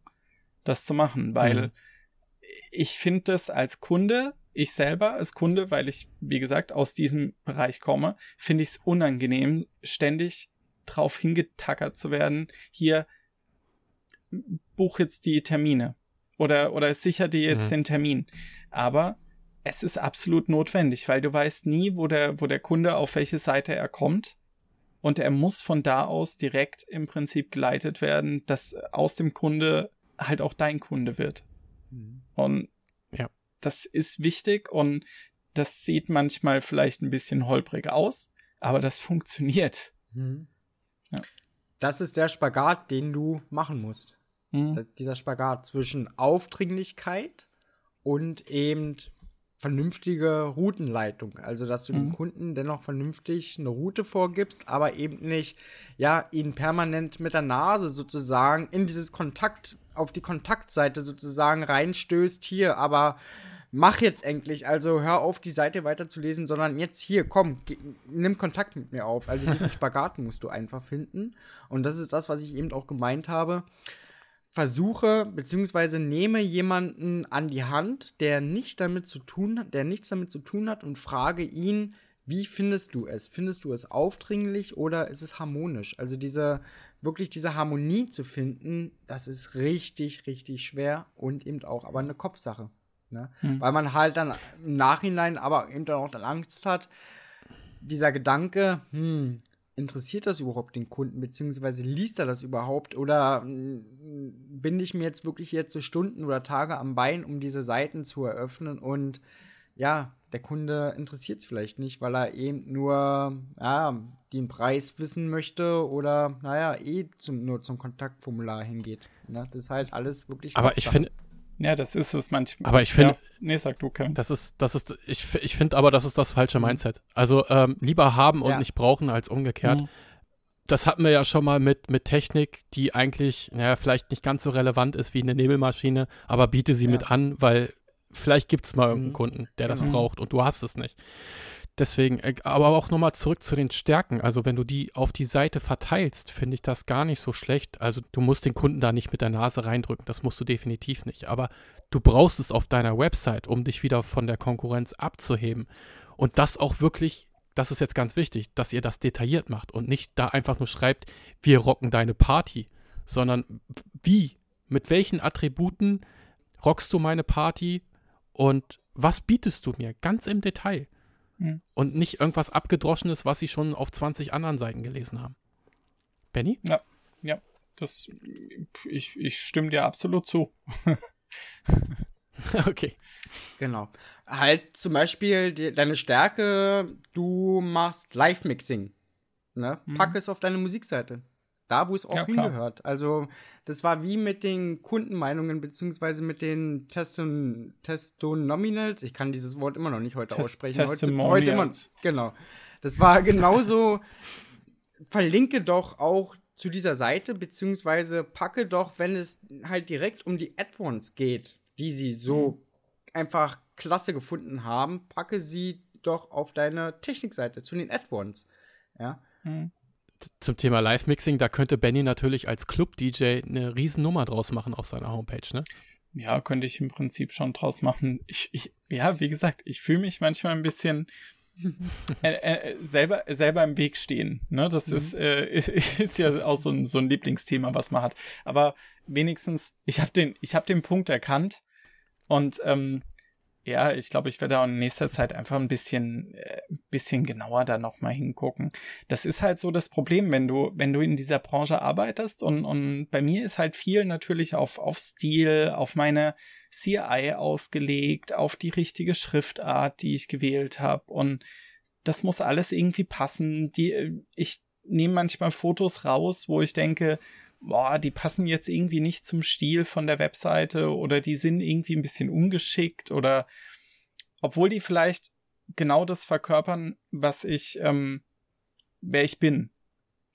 das zu machen, weil mhm. ich finde das als Kunde ich selber als Kunde, weil ich, wie gesagt, aus diesem Bereich komme, finde ich es unangenehm, ständig drauf hingetackert zu werden. Hier, buch jetzt die Termine. Oder, oder sicher dir jetzt mhm. den Termin. Aber es ist absolut notwendig, weil du weißt nie, wo der, wo der Kunde auf welche Seite er kommt. Und er muss von da aus direkt im Prinzip geleitet werden, dass aus dem Kunde halt auch dein Kunde wird. Mhm. Und ja das ist wichtig und das sieht manchmal vielleicht ein bisschen holprig aus, aber das funktioniert. Mhm. Das ist der Spagat, den du machen musst. Mhm. Dieser Spagat zwischen Aufdringlichkeit und eben vernünftige Routenleitung. Also, dass du mhm. dem Kunden dennoch vernünftig eine Route vorgibst, aber eben nicht, ja, ihn permanent mit der Nase sozusagen in dieses Kontakt, auf die Kontaktseite sozusagen reinstößt, hier, aber mach jetzt endlich, also hör auf, die Seite weiterzulesen, sondern jetzt hier, komm, nimm Kontakt mit mir auf. Also diesen Spagat musst du einfach finden. Und das ist das, was ich eben auch gemeint habe. Versuche, beziehungsweise nehme jemanden an die Hand, der nicht damit zu tun hat, der nichts damit zu tun hat und frage ihn, wie findest du es? Findest du es aufdringlich oder ist es harmonisch? Also diese, wirklich diese Harmonie zu finden, das ist richtig, richtig schwer und eben auch aber eine Kopfsache. Ne? Hm. Weil man halt dann im Nachhinein aber eben dann auch dann Angst hat, dieser Gedanke, hm, interessiert das überhaupt den Kunden, beziehungsweise liest er das überhaupt oder hm, bin ich mir jetzt wirklich jetzt so Stunden oder Tage am Bein, um diese Seiten zu eröffnen und ja, der Kunde interessiert es vielleicht nicht, weil er eben nur ja, den Preis wissen möchte oder naja, eh zum, nur zum Kontaktformular hingeht. Ne? Das ist halt alles wirklich. Aber ich finde, ja, das ist es manchmal. Aber ich finde. Ja, nee, sag du, Kevin. Das ist, das ist, ich, ich finde aber, das ist das falsche mhm. Mindset. Also ähm, lieber haben und ja. nicht brauchen als umgekehrt. Mhm. Das hatten wir ja schon mal mit, mit Technik, die eigentlich, naja, vielleicht nicht ganz so relevant ist wie eine Nebelmaschine, aber biete sie ja. mit an, weil vielleicht gibt es mal irgendeinen mhm. Kunden, der das genau. braucht und du hast es nicht. Deswegen, äh, aber auch nochmal zurück zu den Stärken. Also wenn du die auf die Seite verteilst, finde ich das gar nicht so schlecht. Also du musst den Kunden da nicht mit der Nase reindrücken, das musst du definitiv nicht. Aber du brauchst es auf deiner Website, um dich wieder von der Konkurrenz abzuheben. Und das auch wirklich, das ist jetzt ganz wichtig, dass ihr das detailliert macht und nicht da einfach nur schreibt, wir rocken deine Party, sondern wie, mit welchen Attributen rockst du meine Party und was bietest du mir ganz im Detail? Mhm. Und nicht irgendwas Abgedroschenes, was sie schon auf 20 anderen Seiten gelesen haben. Benny? Ja, ja. Das, ich, ich stimme dir absolut zu. okay. Genau. Halt zum Beispiel die, deine Stärke, du machst Live-Mixing. Ne? Mhm. Pack es auf deine Musikseite. Da, wo es auch ja, hingehört. Also, das war wie mit den Kundenmeinungen, beziehungsweise mit den Teston, Testonominals. Ich kann dieses Wort immer noch nicht heute Test aussprechen. Heute, heute immer, genau. Das war genauso. verlinke doch auch zu dieser Seite, beziehungsweise packe doch, wenn es halt direkt um die Add-ons geht, die sie so mhm. einfach klasse gefunden haben, packe sie doch auf deine Technikseite zu den Add-ons. Ja. Mhm zum Thema Live-Mixing, da könnte Benny natürlich als Club-DJ eine Riesennummer draus machen auf seiner Homepage, ne? Ja, könnte ich im Prinzip schon draus machen. Ich, ich ja, wie gesagt, ich fühle mich manchmal ein bisschen äh, äh, selber, selber im Weg stehen. Ne? Das mhm. ist, äh, ist ja auch so ein, so ein Lieblingsthema, was man hat. Aber wenigstens, ich habe den, ich hab den Punkt erkannt und ähm, ja, ich glaube, ich werde auch in nächster Zeit einfach ein bisschen, äh, bisschen genauer da nochmal hingucken. Das ist halt so das Problem, wenn du, wenn du in dieser Branche arbeitest und, und bei mir ist halt viel natürlich auf, auf Stil, auf meine CI ausgelegt, auf die richtige Schriftart, die ich gewählt habe und das muss alles irgendwie passen. Die, ich nehme manchmal Fotos raus, wo ich denke, boah, die passen jetzt irgendwie nicht zum Stil von der Webseite oder die sind irgendwie ein bisschen ungeschickt oder obwohl die vielleicht genau das verkörpern, was ich, ähm, wer ich bin.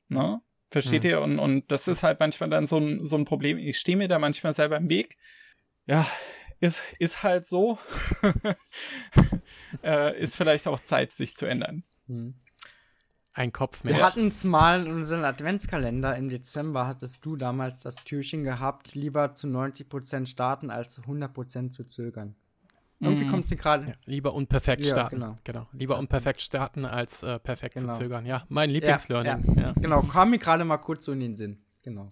Ne? Versteht hm. ihr? Und, und das ist halt manchmal dann so ein, so ein Problem. Ich stehe mir da manchmal selber im Weg. Ja, ist, ist halt so. äh, ist vielleicht auch Zeit, sich zu ändern. Hm. Ein Kopf mehr. Wir hatten es mal in unserem Adventskalender im Dezember, hattest du damals das Türchen gehabt, lieber zu 90% starten, als 100% zu zögern. Irgendwie mm. kommt sie gerade. Ja, lieber unperfekt ja, starten. Genau. genau. Lieber unperfekt starten, als äh, perfekt genau. zu zögern. Ja, mein Lieblingslearning. Ja, Genau, kam mir gerade mal kurz so in den Sinn. Genau.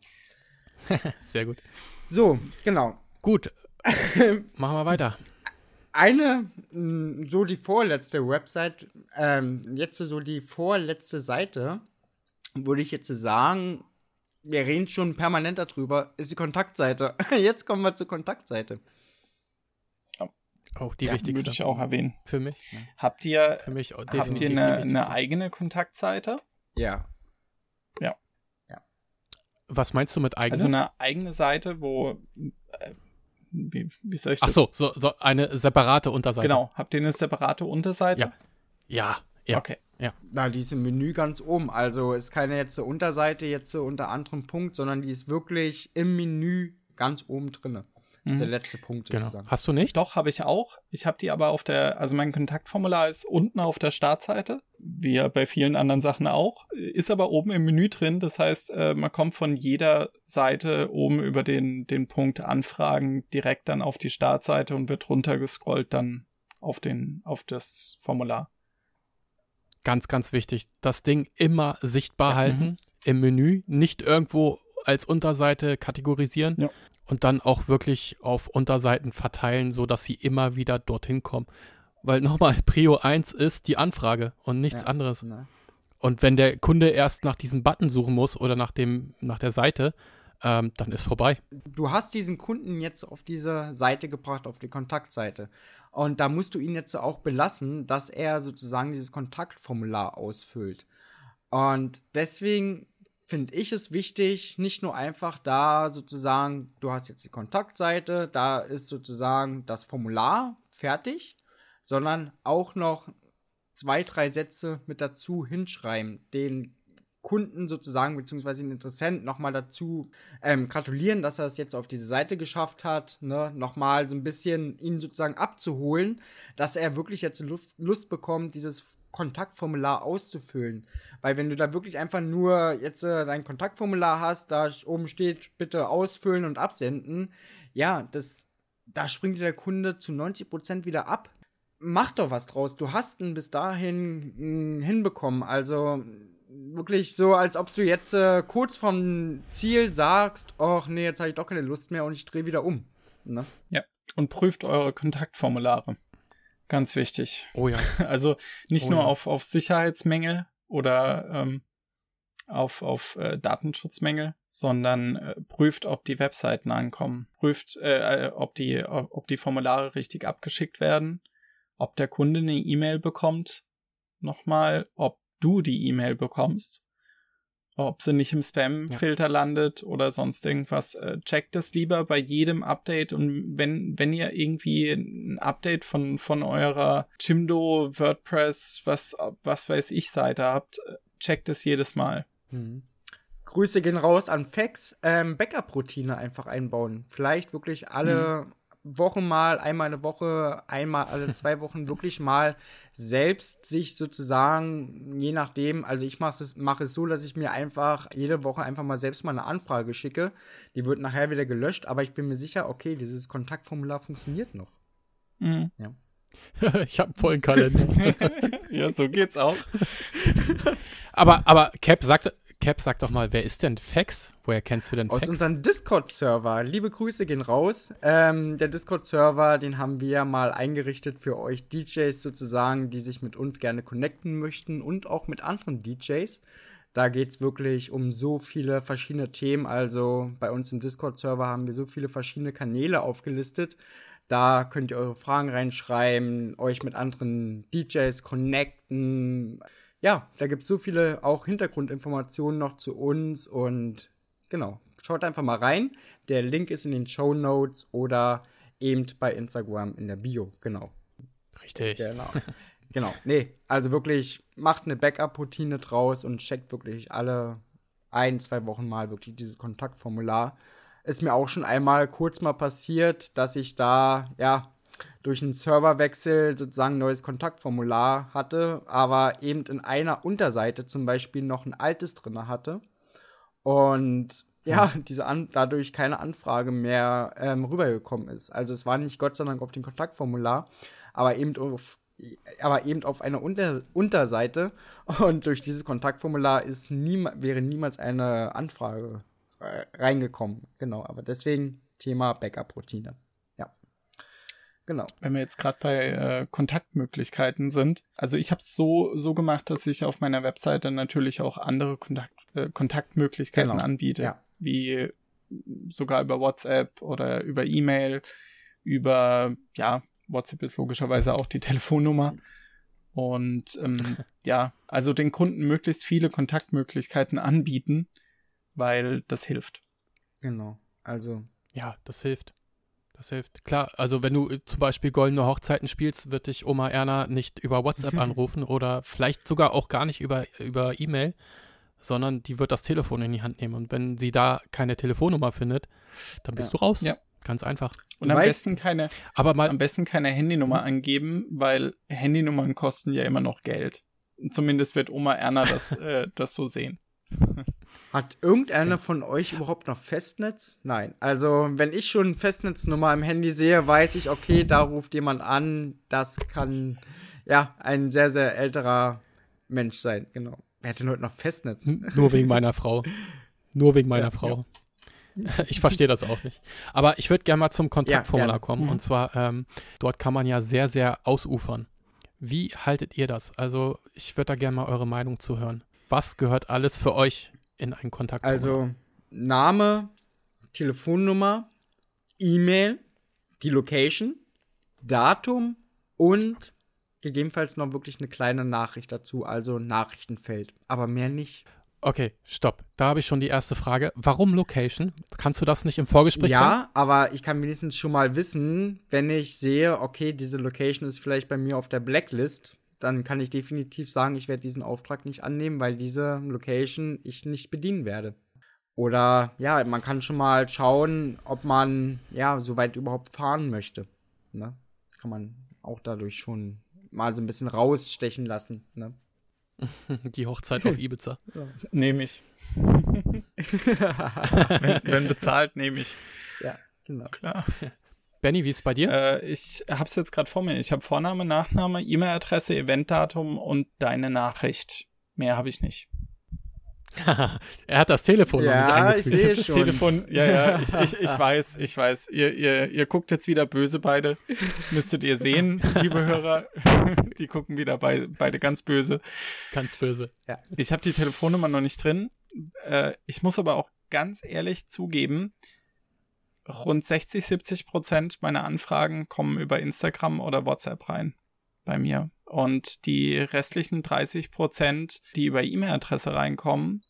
Sehr gut. So, genau. Gut. Machen wir weiter eine, mm, so die vorletzte Website, ähm, jetzt so die vorletzte Seite, würde ich jetzt sagen, wir reden schon permanent darüber, ist die Kontaktseite. Jetzt kommen wir zur Kontaktseite. Auch die ja, wichtigste. Würde ich auch erwähnen. Für mich. Habt ihr, Für mich habt ihr eine, eine, eigene Kontaktseite? Ja. Ja. ja. Was meinst du mit eigener? Also eine eigene Seite, wo äh, wie, wie soll ich das? Ach so, so, so eine separate Unterseite. Genau. Habt ihr eine separate Unterseite? Ja. Ja, ja. Okay. Ja. Na, die ist im Menü ganz oben. Also ist keine jetzt so Unterseite jetzt so unter anderem Punkt, sondern die ist wirklich im Menü ganz oben drinne. Mhm. Der letzte Punkt genau. sozusagen. Hast du nicht? Doch, habe ich auch. Ich habe die aber auf der, also mein Kontaktformular ist unten auf der Startseite, wie ja bei vielen anderen Sachen auch, ist aber oben im Menü drin. Das heißt, äh, man kommt von jeder Seite oben über den, den Punkt Anfragen direkt dann auf die Startseite und wird runtergescrollt dann auf den, auf das Formular. Ganz, ganz wichtig. Das Ding immer sichtbar ja, halten mhm. im Menü, nicht irgendwo als Unterseite kategorisieren, ja und dann auch wirklich auf Unterseiten verteilen, sodass sie immer wieder dorthin kommen. Weil nochmal, Prio 1 ist die Anfrage und nichts ja, anderes. Ne. Und wenn der Kunde erst nach diesem Button suchen muss oder nach, dem, nach der Seite, ähm, dann ist vorbei. Du hast diesen Kunden jetzt auf diese Seite gebracht, auf die Kontaktseite. Und da musst du ihn jetzt auch belassen, dass er sozusagen dieses Kontaktformular ausfüllt. Und deswegen finde ich es wichtig, nicht nur einfach da sozusagen, du hast jetzt die Kontaktseite, da ist sozusagen das Formular fertig, sondern auch noch zwei, drei Sätze mit dazu hinschreiben, den Kunden sozusagen, beziehungsweise den Interessenten nochmal dazu ähm, gratulieren, dass er es jetzt auf diese Seite geschafft hat, ne? nochmal so ein bisschen ihn sozusagen abzuholen, dass er wirklich jetzt Lust, Lust bekommt, dieses Kontaktformular auszufüllen. Weil wenn du da wirklich einfach nur jetzt äh, dein Kontaktformular hast, da oben steht, bitte ausfüllen und absenden, ja, das, da springt der Kunde zu 90% wieder ab. Mach doch was draus. Du hast ihn bis dahin hm, hinbekommen. Also wirklich so, als ob du jetzt äh, kurz vom Ziel sagst, ach nee, jetzt habe ich doch keine Lust mehr und ich drehe wieder um. Ne? Ja, und prüft eure Kontaktformulare. Ganz wichtig. Oh ja. Also nicht oh nur ja. auf, auf Sicherheitsmängel oder ähm, auf, auf äh, Datenschutzmängel, sondern äh, prüft, ob die Webseiten ankommen, prüft, äh, äh ob, die, ob die Formulare richtig abgeschickt werden, ob der Kunde eine E-Mail bekommt, nochmal, ob du die E-Mail bekommst ob sie nicht im Spam-Filter ja. landet oder sonst irgendwas. Äh, checkt es lieber bei jedem Update und wenn, wenn ihr irgendwie ein Update von, von eurer Jimdo, WordPress, was, was weiß ich Seite habt, äh, checkt es jedes Mal. Mhm. Grüße gehen raus an Fax. Ähm, Backup-Routine einfach einbauen. Vielleicht wirklich alle mhm. Wochen mal, einmal eine Woche, einmal alle zwei Wochen wirklich mal selbst sich sozusagen, je nachdem, also ich mache es, mach es so, dass ich mir einfach jede Woche einfach mal selbst mal eine Anfrage schicke. Die wird nachher wieder gelöscht, aber ich bin mir sicher, okay, dieses Kontaktformular funktioniert noch. Mhm. Ja. ich habe einen vollen Kalender. ja, so geht's auch. aber, aber Cap sagte, Cap, sag doch mal, wer ist denn Fax? Woher kennst du denn Fax? Aus unserem Discord-Server. Liebe Grüße gehen raus. Ähm, der Discord-Server, den haben wir mal eingerichtet für euch DJs sozusagen, die sich mit uns gerne connecten möchten und auch mit anderen DJs. Da geht es wirklich um so viele verschiedene Themen. Also bei uns im Discord-Server haben wir so viele verschiedene Kanäle aufgelistet. Da könnt ihr eure Fragen reinschreiben, euch mit anderen DJs connecten ja, da gibt es so viele auch Hintergrundinformationen noch zu uns und genau, schaut einfach mal rein. Der Link ist in den Show Notes oder eben bei Instagram in der Bio, genau. Richtig. Genau. genau. Nee, also wirklich macht eine Backup-Routine draus und checkt wirklich alle ein, zwei Wochen mal wirklich dieses Kontaktformular. Ist mir auch schon einmal kurz mal passiert, dass ich da, ja, durch einen Serverwechsel sozusagen ein neues Kontaktformular hatte, aber eben in einer Unterseite zum Beispiel noch ein altes drin hatte. Und ja, diese An dadurch keine Anfrage mehr ähm, rübergekommen ist. Also es war nicht Gott sei Dank auf dem Kontaktformular, aber eben auf aber eben auf einer Unter Unterseite und durch dieses Kontaktformular ist nie, wäre niemals eine Anfrage äh, reingekommen. Genau, aber deswegen Thema Backup-Routine. Genau. Wenn wir jetzt gerade bei äh, Kontaktmöglichkeiten sind. Also ich habe es so, so gemacht, dass ich auf meiner Webseite natürlich auch andere Kontakt, äh, Kontaktmöglichkeiten genau. anbiete. Ja. Wie sogar über WhatsApp oder über E-Mail, über, ja, WhatsApp ist logischerweise auch die Telefonnummer. Und ähm, ja, also den Kunden möglichst viele Kontaktmöglichkeiten anbieten, weil das hilft. Genau. Also. Ja, das hilft. Das hilft. Klar, also wenn du zum Beispiel goldene Hochzeiten spielst, wird dich Oma Erna nicht über WhatsApp anrufen oder vielleicht sogar auch gar nicht über, über E-Mail, sondern die wird das Telefon in die Hand nehmen. Und wenn sie da keine Telefonnummer findet, dann bist ja. du raus. Ja. Ganz einfach. Und am besten keine, aber mal, am besten keine Handynummer angeben, weil Handynummern kosten ja immer noch Geld. Zumindest wird Oma Erna das, äh, das so sehen. Hat irgendeiner von euch überhaupt noch Festnetz? Nein. Also, wenn ich schon Festnetznummer im Handy sehe, weiß ich, okay, da ruft jemand an. Das kann, ja, ein sehr, sehr älterer Mensch sein. Genau. Wer hat denn heute noch Festnetz? Nur wegen meiner Frau. Nur wegen meiner ja, Frau. Ja. Ich verstehe das auch nicht. Aber ich würde gerne mal zum Kontaktformular ja, kommen. Mhm. Und zwar, ähm, dort kann man ja sehr, sehr ausufern. Wie haltet ihr das? Also, ich würde da gerne mal eure Meinung zu hören. Was gehört alles für euch in einen Kontakt Also Name, Telefonnummer, E-Mail, die Location, Datum und gegebenenfalls noch wirklich eine kleine Nachricht dazu, also Nachrichtenfeld, aber mehr nicht. Okay, stopp. Da habe ich schon die erste Frage. Warum Location? Kannst du das nicht im Vorgespräch? Ja, können? aber ich kann wenigstens schon mal wissen, wenn ich sehe, okay, diese Location ist vielleicht bei mir auf der Blacklist, dann kann ich definitiv sagen, ich werde diesen Auftrag nicht annehmen, weil diese Location ich nicht bedienen werde. Oder ja, man kann schon mal schauen, ob man ja so weit überhaupt fahren möchte. Ne? Kann man auch dadurch schon mal so ein bisschen rausstechen lassen. Ne? Die Hochzeit auf Ibiza. Ja. Nehme ich. wenn, wenn bezahlt, nehme ich. Ja, genau. Klar. Benny, wie ist es bei dir? Äh, ich habe es jetzt gerade vor mir. Ich habe Vorname, Nachname, E-Mail-Adresse, Eventdatum und deine Nachricht. Mehr habe ich nicht. er hat das Telefon ja, noch nicht eingefügt. Ich sehe das schon. Telefon, ja, ja, ich, ich, ich weiß, ich weiß. Ihr, ihr, ihr guckt jetzt wieder böse beide. Müsstet ihr sehen, liebe Hörer. die gucken wieder bei, beide ganz böse. Ganz böse. Ja. Ich habe die Telefonnummer noch nicht drin. Äh, ich muss aber auch ganz ehrlich zugeben, rund 60, 70 Prozent meiner Anfragen kommen über Instagram oder WhatsApp rein bei mir. Und die restlichen 30 Prozent, die über E-Mail-Adresse reinkommen,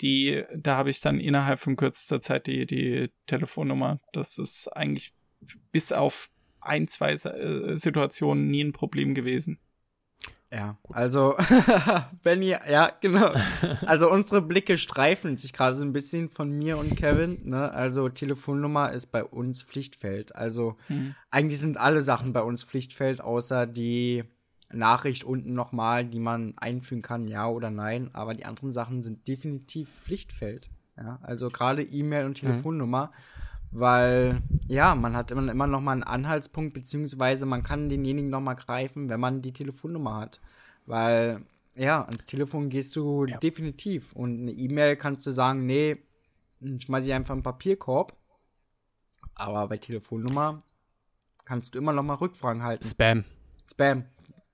die, da habe ich dann innerhalb von kürzester Zeit die, die Telefonnummer. Das ist eigentlich bis auf ein, zwei äh, Situationen nie ein Problem gewesen. Ja, also, Benny, ja, genau. Also unsere Blicke streifen sich gerade so ein bisschen von mir und Kevin. Ne? Also Telefonnummer ist bei uns Pflichtfeld. Also mhm. eigentlich sind alle Sachen bei uns Pflichtfeld, außer die Nachricht unten nochmal, die man einfügen kann, ja oder nein. Aber die anderen Sachen sind definitiv Pflichtfeld. Ja, also gerade E-Mail und mhm. Telefonnummer. Mhm weil ja, man hat immer, immer noch mal einen Anhaltspunkt, beziehungsweise man kann denjenigen noch mal greifen, wenn man die Telefonnummer hat. Weil, ja, ans Telefon gehst du ja. definitiv und eine E-Mail kannst du sagen, nee, schmeiß ich einfach einen Papierkorb. Aber bei Telefonnummer kannst du immer noch mal Rückfragen halten. Spam. Spam.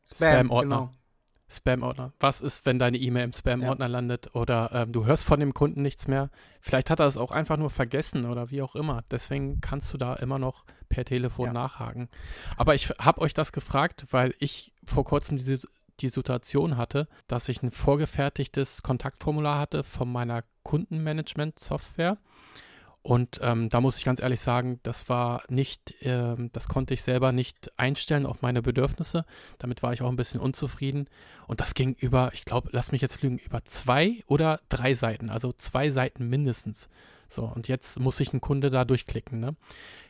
Spam, Spam genau. Spam-Ordner. Was ist, wenn deine E-Mail im Spam-Ordner ja. landet oder ähm, du hörst von dem Kunden nichts mehr? Vielleicht hat er es auch einfach nur vergessen oder wie auch immer. Deswegen kannst du da immer noch per Telefon ja. nachhaken. Aber ich habe euch das gefragt, weil ich vor kurzem diese, die Situation hatte, dass ich ein vorgefertigtes Kontaktformular hatte von meiner Kundenmanagement-Software und ähm, da muss ich ganz ehrlich sagen, das war nicht, ähm, das konnte ich selber nicht einstellen auf meine Bedürfnisse. Damit war ich auch ein bisschen unzufrieden. Und das ging über, ich glaube, lass mich jetzt lügen, über zwei oder drei Seiten, also zwei Seiten mindestens. So, und jetzt muss ich einen Kunde da durchklicken. Ne?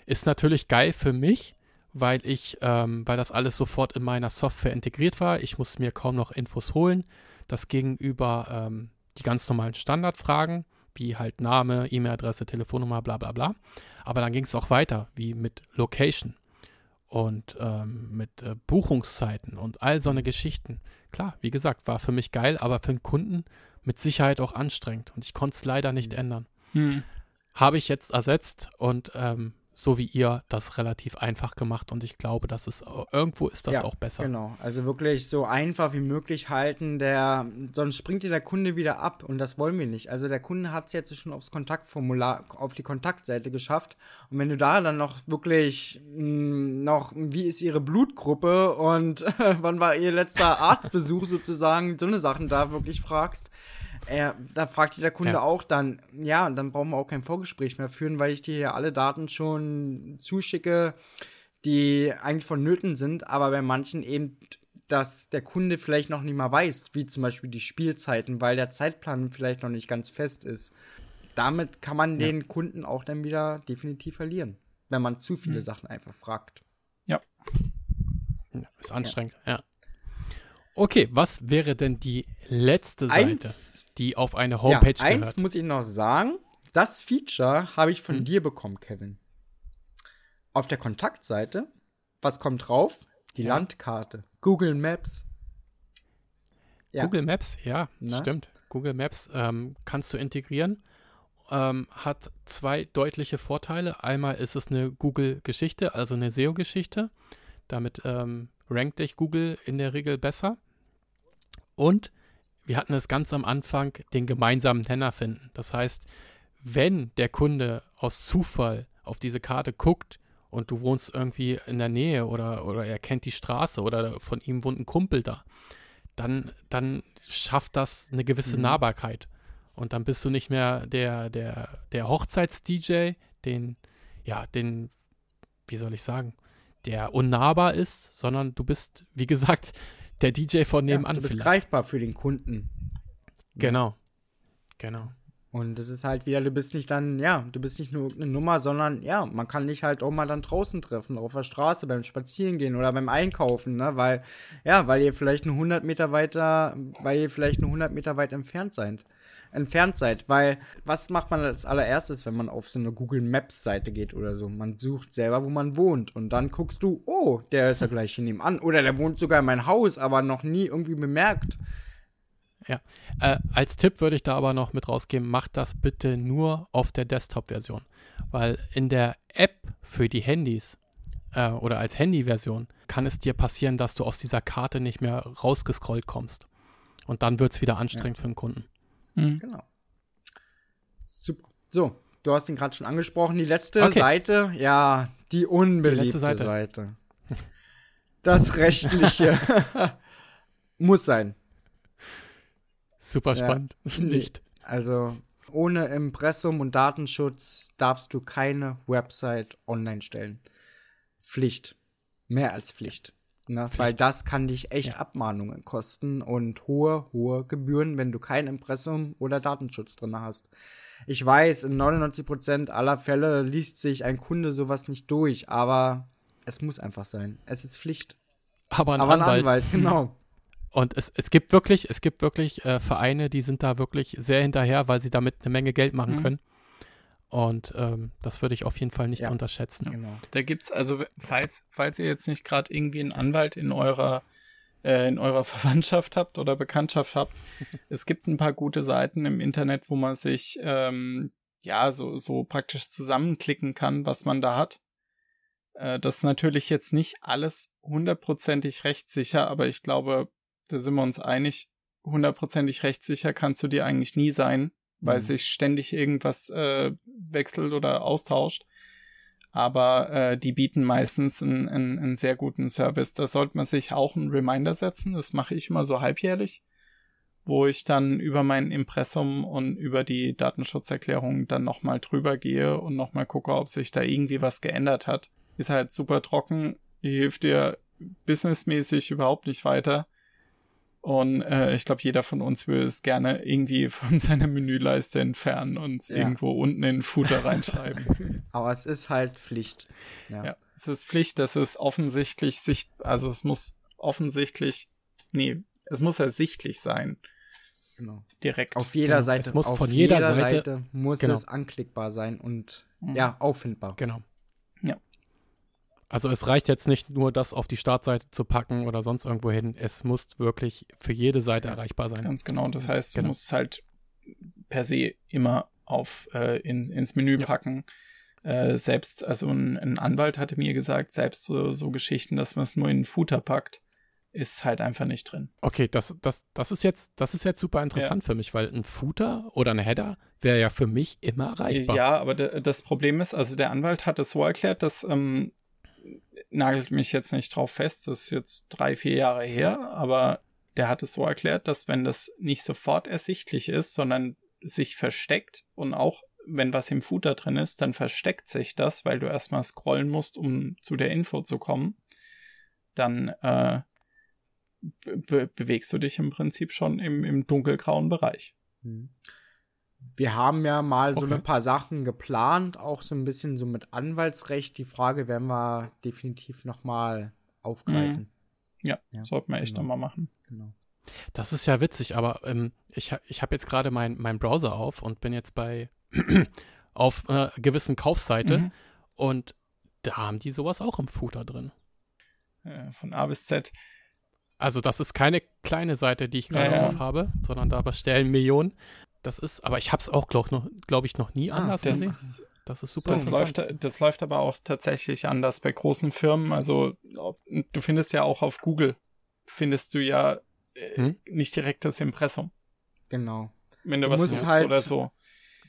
Ist natürlich geil für mich, weil ich, ähm, weil das alles sofort in meiner Software integriert war. Ich musste mir kaum noch Infos holen. Das gegenüber ähm, die ganz normalen Standardfragen wie halt Name, E-Mail-Adresse, Telefonnummer, bla bla bla. Aber dann ging es auch weiter, wie mit Location und ähm, mit äh, Buchungszeiten und all so eine Geschichten. Klar, wie gesagt, war für mich geil, aber für den Kunden mit Sicherheit auch anstrengend und ich konnte es leider nicht hm. ändern. Hm. Habe ich jetzt ersetzt und ähm, so wie ihr das relativ einfach gemacht und ich glaube, dass es irgendwo ist das ja, auch besser. Genau, also wirklich so einfach wie möglich halten, der sonst springt dir der Kunde wieder ab und das wollen wir nicht. Also der Kunde hat es jetzt schon aufs Kontaktformular auf die Kontaktseite geschafft und wenn du da dann noch wirklich mh, hm, noch wie ist ihre Blutgruppe und wann war ihr letzter Arztbesuch sozusagen, so eine Sachen da wirklich fragst, äh, da fragt sich der Kunde ja. auch dann, ja, dann brauchen wir auch kein Vorgespräch mehr führen, weil ich dir hier alle Daten schon zuschicke, die eigentlich vonnöten sind, aber bei manchen eben, dass der Kunde vielleicht noch nicht mal weiß, wie zum Beispiel die Spielzeiten, weil der Zeitplan vielleicht noch nicht ganz fest ist. Damit kann man ja. den Kunden auch dann wieder definitiv verlieren, wenn man zu viele mhm. Sachen einfach fragt. Ja. Ist anstrengend, ja. ja. Okay, was wäre denn die letzte Seite, eins, die auf eine Homepage ja, gehört? Eins muss ich noch sagen. Das Feature habe ich von hm. dir bekommen, Kevin. Auf der Kontaktseite, was kommt drauf? Die ja. Landkarte. Google Maps. Ja. Google Maps, ja, Na? stimmt. Google Maps ähm, kannst du integrieren. Ähm, hat zwei deutliche Vorteile. Einmal ist es eine Google-Geschichte, also eine SEO-Geschichte. Damit ähm, rankt dich Google in der Regel besser. Und wir hatten es ganz am Anfang, den gemeinsamen Nenner finden. Das heißt, wenn der Kunde aus Zufall auf diese Karte guckt und du wohnst irgendwie in der Nähe oder, oder er kennt die Straße oder von ihm wohnt ein Kumpel da, dann, dann schafft das eine gewisse mhm. Nahbarkeit. Und dann bist du nicht mehr der, der, der Hochzeits-DJ, den, ja, den, wie soll ich sagen, der unnahbar ist, sondern du bist, wie gesagt, der DJ von nebenan. Ja, du bist vielleicht. greifbar für den Kunden. Genau. Genau. Und das ist halt wieder, du bist nicht dann, ja, du bist nicht nur eine Nummer, sondern ja, man kann dich halt auch mal dann draußen treffen, auf der Straße, beim Spazierengehen oder beim Einkaufen, ne, weil, ja, weil ihr vielleicht nur 100 Meter weiter, weil ihr vielleicht nur 100 Meter weit entfernt seid entfernt seid. Weil, was macht man als allererstes, wenn man auf so eine Google Maps Seite geht oder so? Man sucht selber, wo man wohnt. Und dann guckst du, oh, der ist ja gleich hier nebenan. Oder der wohnt sogar in mein Haus, aber noch nie irgendwie bemerkt. Ja. Äh, als Tipp würde ich da aber noch mit rausgeben, macht das bitte nur auf der Desktop-Version. Weil in der App für die Handys äh, oder als Handy-Version kann es dir passieren, dass du aus dieser Karte nicht mehr rausgescrollt kommst. Und dann wird es wieder anstrengend ja. für den Kunden. Mhm. Genau. Super. So, du hast ihn gerade schon angesprochen. Die letzte okay. Seite, ja, die unbeliebte die Seite. Seite. Das rechtliche muss sein. Super spannend. Ja, Nicht. Also ohne Impressum und Datenschutz darfst du keine Website online stellen. Pflicht. Mehr als Pflicht. Ne? Weil das kann dich echt ja. Abmahnungen kosten und hohe, hohe Gebühren, wenn du kein Impressum oder Datenschutz drin hast. Ich weiß, in 99% aller Fälle liest sich ein Kunde sowas nicht durch, aber es muss einfach sein. Es ist Pflicht. Aber ein, aber ein Anwalt. Anwalt, genau. Und es, es gibt wirklich, es gibt wirklich äh, Vereine, die sind da wirklich sehr hinterher, weil sie damit eine Menge Geld machen mhm. können. Und ähm, das würde ich auf jeden Fall nicht ja, unterschätzen. Genau. Da gibt's also, falls, falls ihr jetzt nicht gerade irgendwie einen Anwalt in eurer äh, in eurer Verwandtschaft habt oder Bekanntschaft habt, es gibt ein paar gute Seiten im Internet, wo man sich ähm, ja so so praktisch zusammenklicken kann, was man da hat. Äh, das ist natürlich jetzt nicht alles hundertprozentig rechtssicher, aber ich glaube, da sind wir uns einig, hundertprozentig rechtssicher kannst du dir eigentlich nie sein, weil mhm. sich ständig irgendwas äh, wechselt oder austauscht. Aber äh, die bieten meistens einen, einen, einen sehr guten Service. Da sollte man sich auch einen Reminder setzen. Das mache ich immer so halbjährlich, wo ich dann über mein Impressum und über die Datenschutzerklärung dann nochmal drüber gehe und nochmal gucke, ob sich da irgendwie was geändert hat. Ist halt super trocken, hilft dir businessmäßig überhaupt nicht weiter. Und äh, ich glaube, jeder von uns will es gerne irgendwie von seiner Menüleiste entfernen und es ja. irgendwo unten in den Footer reinschreiben. Aber es ist halt Pflicht. Ja. ja, es ist Pflicht, dass es offensichtlich sicht, also es muss offensichtlich, nee, es muss ersichtlich sein. Genau. Direkt. Auf jeder genau. Seite. Es muss von jeder, jeder Seite, Seite, muss genau. es anklickbar sein und mhm. ja, auffindbar. Genau. Also es reicht jetzt nicht nur, das auf die Startseite zu packen oder sonst irgendwo hin. Es muss wirklich für jede Seite erreichbar sein. Ganz genau. Das heißt, du genau. musst halt per se immer auf äh, in, ins Menü ja. packen. Äh, selbst, also ein, ein, Anwalt hatte mir gesagt, selbst so, so Geschichten, dass man es nur in den Footer packt, ist halt einfach nicht drin. Okay, das, das, das ist jetzt, das ist jetzt super interessant ja. für mich, weil ein Footer oder ein Header wäre ja für mich immer erreichbar. Ja, aber das Problem ist, also der Anwalt hat es so erklärt, dass ähm, nagelt mich jetzt nicht drauf fest, das ist jetzt drei, vier Jahre her, aber der hat es so erklärt, dass wenn das nicht sofort ersichtlich ist, sondern sich versteckt und auch wenn was im Footer drin ist, dann versteckt sich das, weil du erstmal scrollen musst, um zu der Info zu kommen. Dann äh, be bewegst du dich im Prinzip schon im, im dunkelgrauen Bereich. Mhm wir haben ja mal okay. so ein paar Sachen geplant, auch so ein bisschen so mit Anwaltsrecht. Die Frage werden wir definitiv noch mal aufgreifen. Mhm. Ja, ja, sollten wir echt genau. nochmal machen. Genau. Das ist ja witzig, aber ähm, ich, ich habe jetzt gerade meinen mein Browser auf und bin jetzt bei auf einer gewissen Kaufseite mhm. und da haben die sowas auch im Footer drin. Äh, von A bis Z. Also das ist keine kleine Seite, die ich gerade ja, ja. auf habe, sondern da bestellen Millionen das ist, aber ich habe es auch, glaube glaub ich, noch nie ah, anders das, gesehen. Das ist super. Das läuft, das läuft aber auch tatsächlich anders bei großen Firmen. Also du findest ja auch auf Google, findest du ja äh, hm? nicht direkt das Impressum. Genau. Wenn du, du was suchst halt, oder so.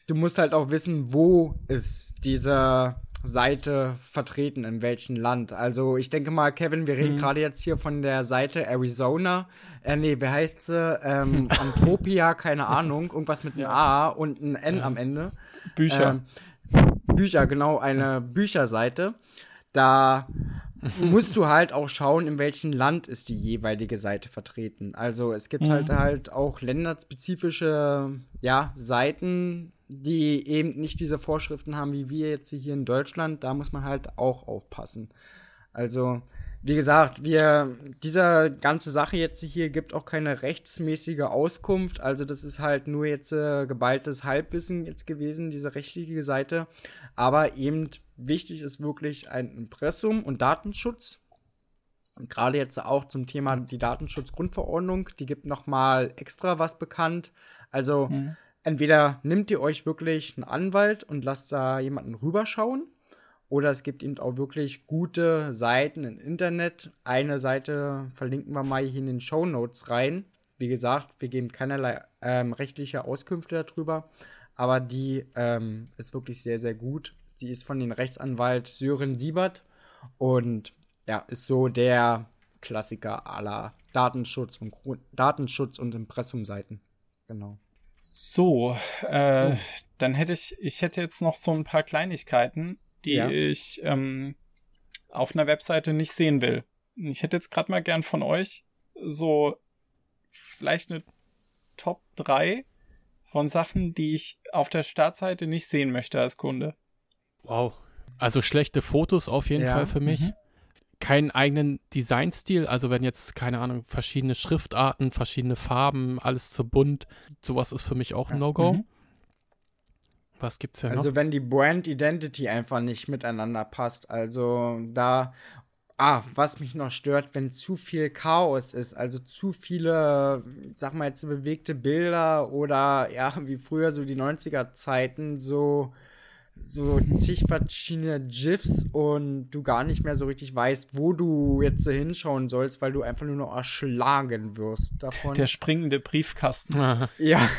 Du musst halt auch wissen, wo ist dieser Seite vertreten, in welchem Land. Also ich denke mal, Kevin, wir reden mhm. gerade jetzt hier von der Seite Arizona. Äh, nee, wie heißt sie? Ähm, Antropia, keine Ahnung. Irgendwas mit einem. A und einem N am Ende. Bücher. Ähm, Bücher, genau, eine Bücherseite. Da musst du halt auch schauen, in welchem Land ist die jeweilige Seite vertreten. Also es gibt halt mhm. halt halt auch länderspezifische ja, Seiten, die eben nicht diese Vorschriften haben, wie wir jetzt hier in Deutschland. Da muss man halt auch aufpassen. Also, wie gesagt, wir, diese ganze Sache jetzt hier gibt auch keine rechtsmäßige Auskunft. Also, das ist halt nur jetzt äh, geballtes Halbwissen jetzt gewesen, diese rechtliche Seite. Aber eben wichtig ist wirklich ein Impressum und Datenschutz. Gerade jetzt auch zum Thema die Datenschutzgrundverordnung, die gibt noch mal extra was bekannt. Also mhm. Entweder nimmt ihr euch wirklich einen Anwalt und lasst da jemanden rüberschauen, oder es gibt eben auch wirklich gute Seiten im Internet. Eine Seite verlinken wir mal hier in den Show Notes rein. Wie gesagt, wir geben keinerlei ähm, rechtliche Auskünfte darüber, aber die ähm, ist wirklich sehr, sehr gut. Sie ist von dem Rechtsanwalt Sören Siebert und ja, ist so der Klassiker aller Datenschutz und Datenschutz und Impressumseiten. Genau. So, äh, so, dann hätte ich, ich hätte jetzt noch so ein paar Kleinigkeiten, die ja. ich ähm, auf einer Webseite nicht sehen will. Ich hätte jetzt gerade mal gern von euch so vielleicht eine Top 3 von Sachen, die ich auf der Startseite nicht sehen möchte als Kunde. Wow. Also schlechte Fotos auf jeden ja. Fall für mich. Mhm. Keinen eigenen Designstil, also wenn jetzt, keine Ahnung, verschiedene Schriftarten, verschiedene Farben, alles zu bunt, sowas ist für mich auch ein No-Go. Mhm. Was gibt's denn noch? Also wenn die Brand Identity einfach nicht miteinander passt, also da Ah, was mich noch stört, wenn zu viel Chaos ist, also zu viele, sag mal jetzt bewegte Bilder oder ja, wie früher so die 90er Zeiten, so so zig verschiedene GIFs und du gar nicht mehr so richtig weißt, wo du jetzt hinschauen sollst, weil du einfach nur noch erschlagen wirst davon. Der springende Briefkasten. ja.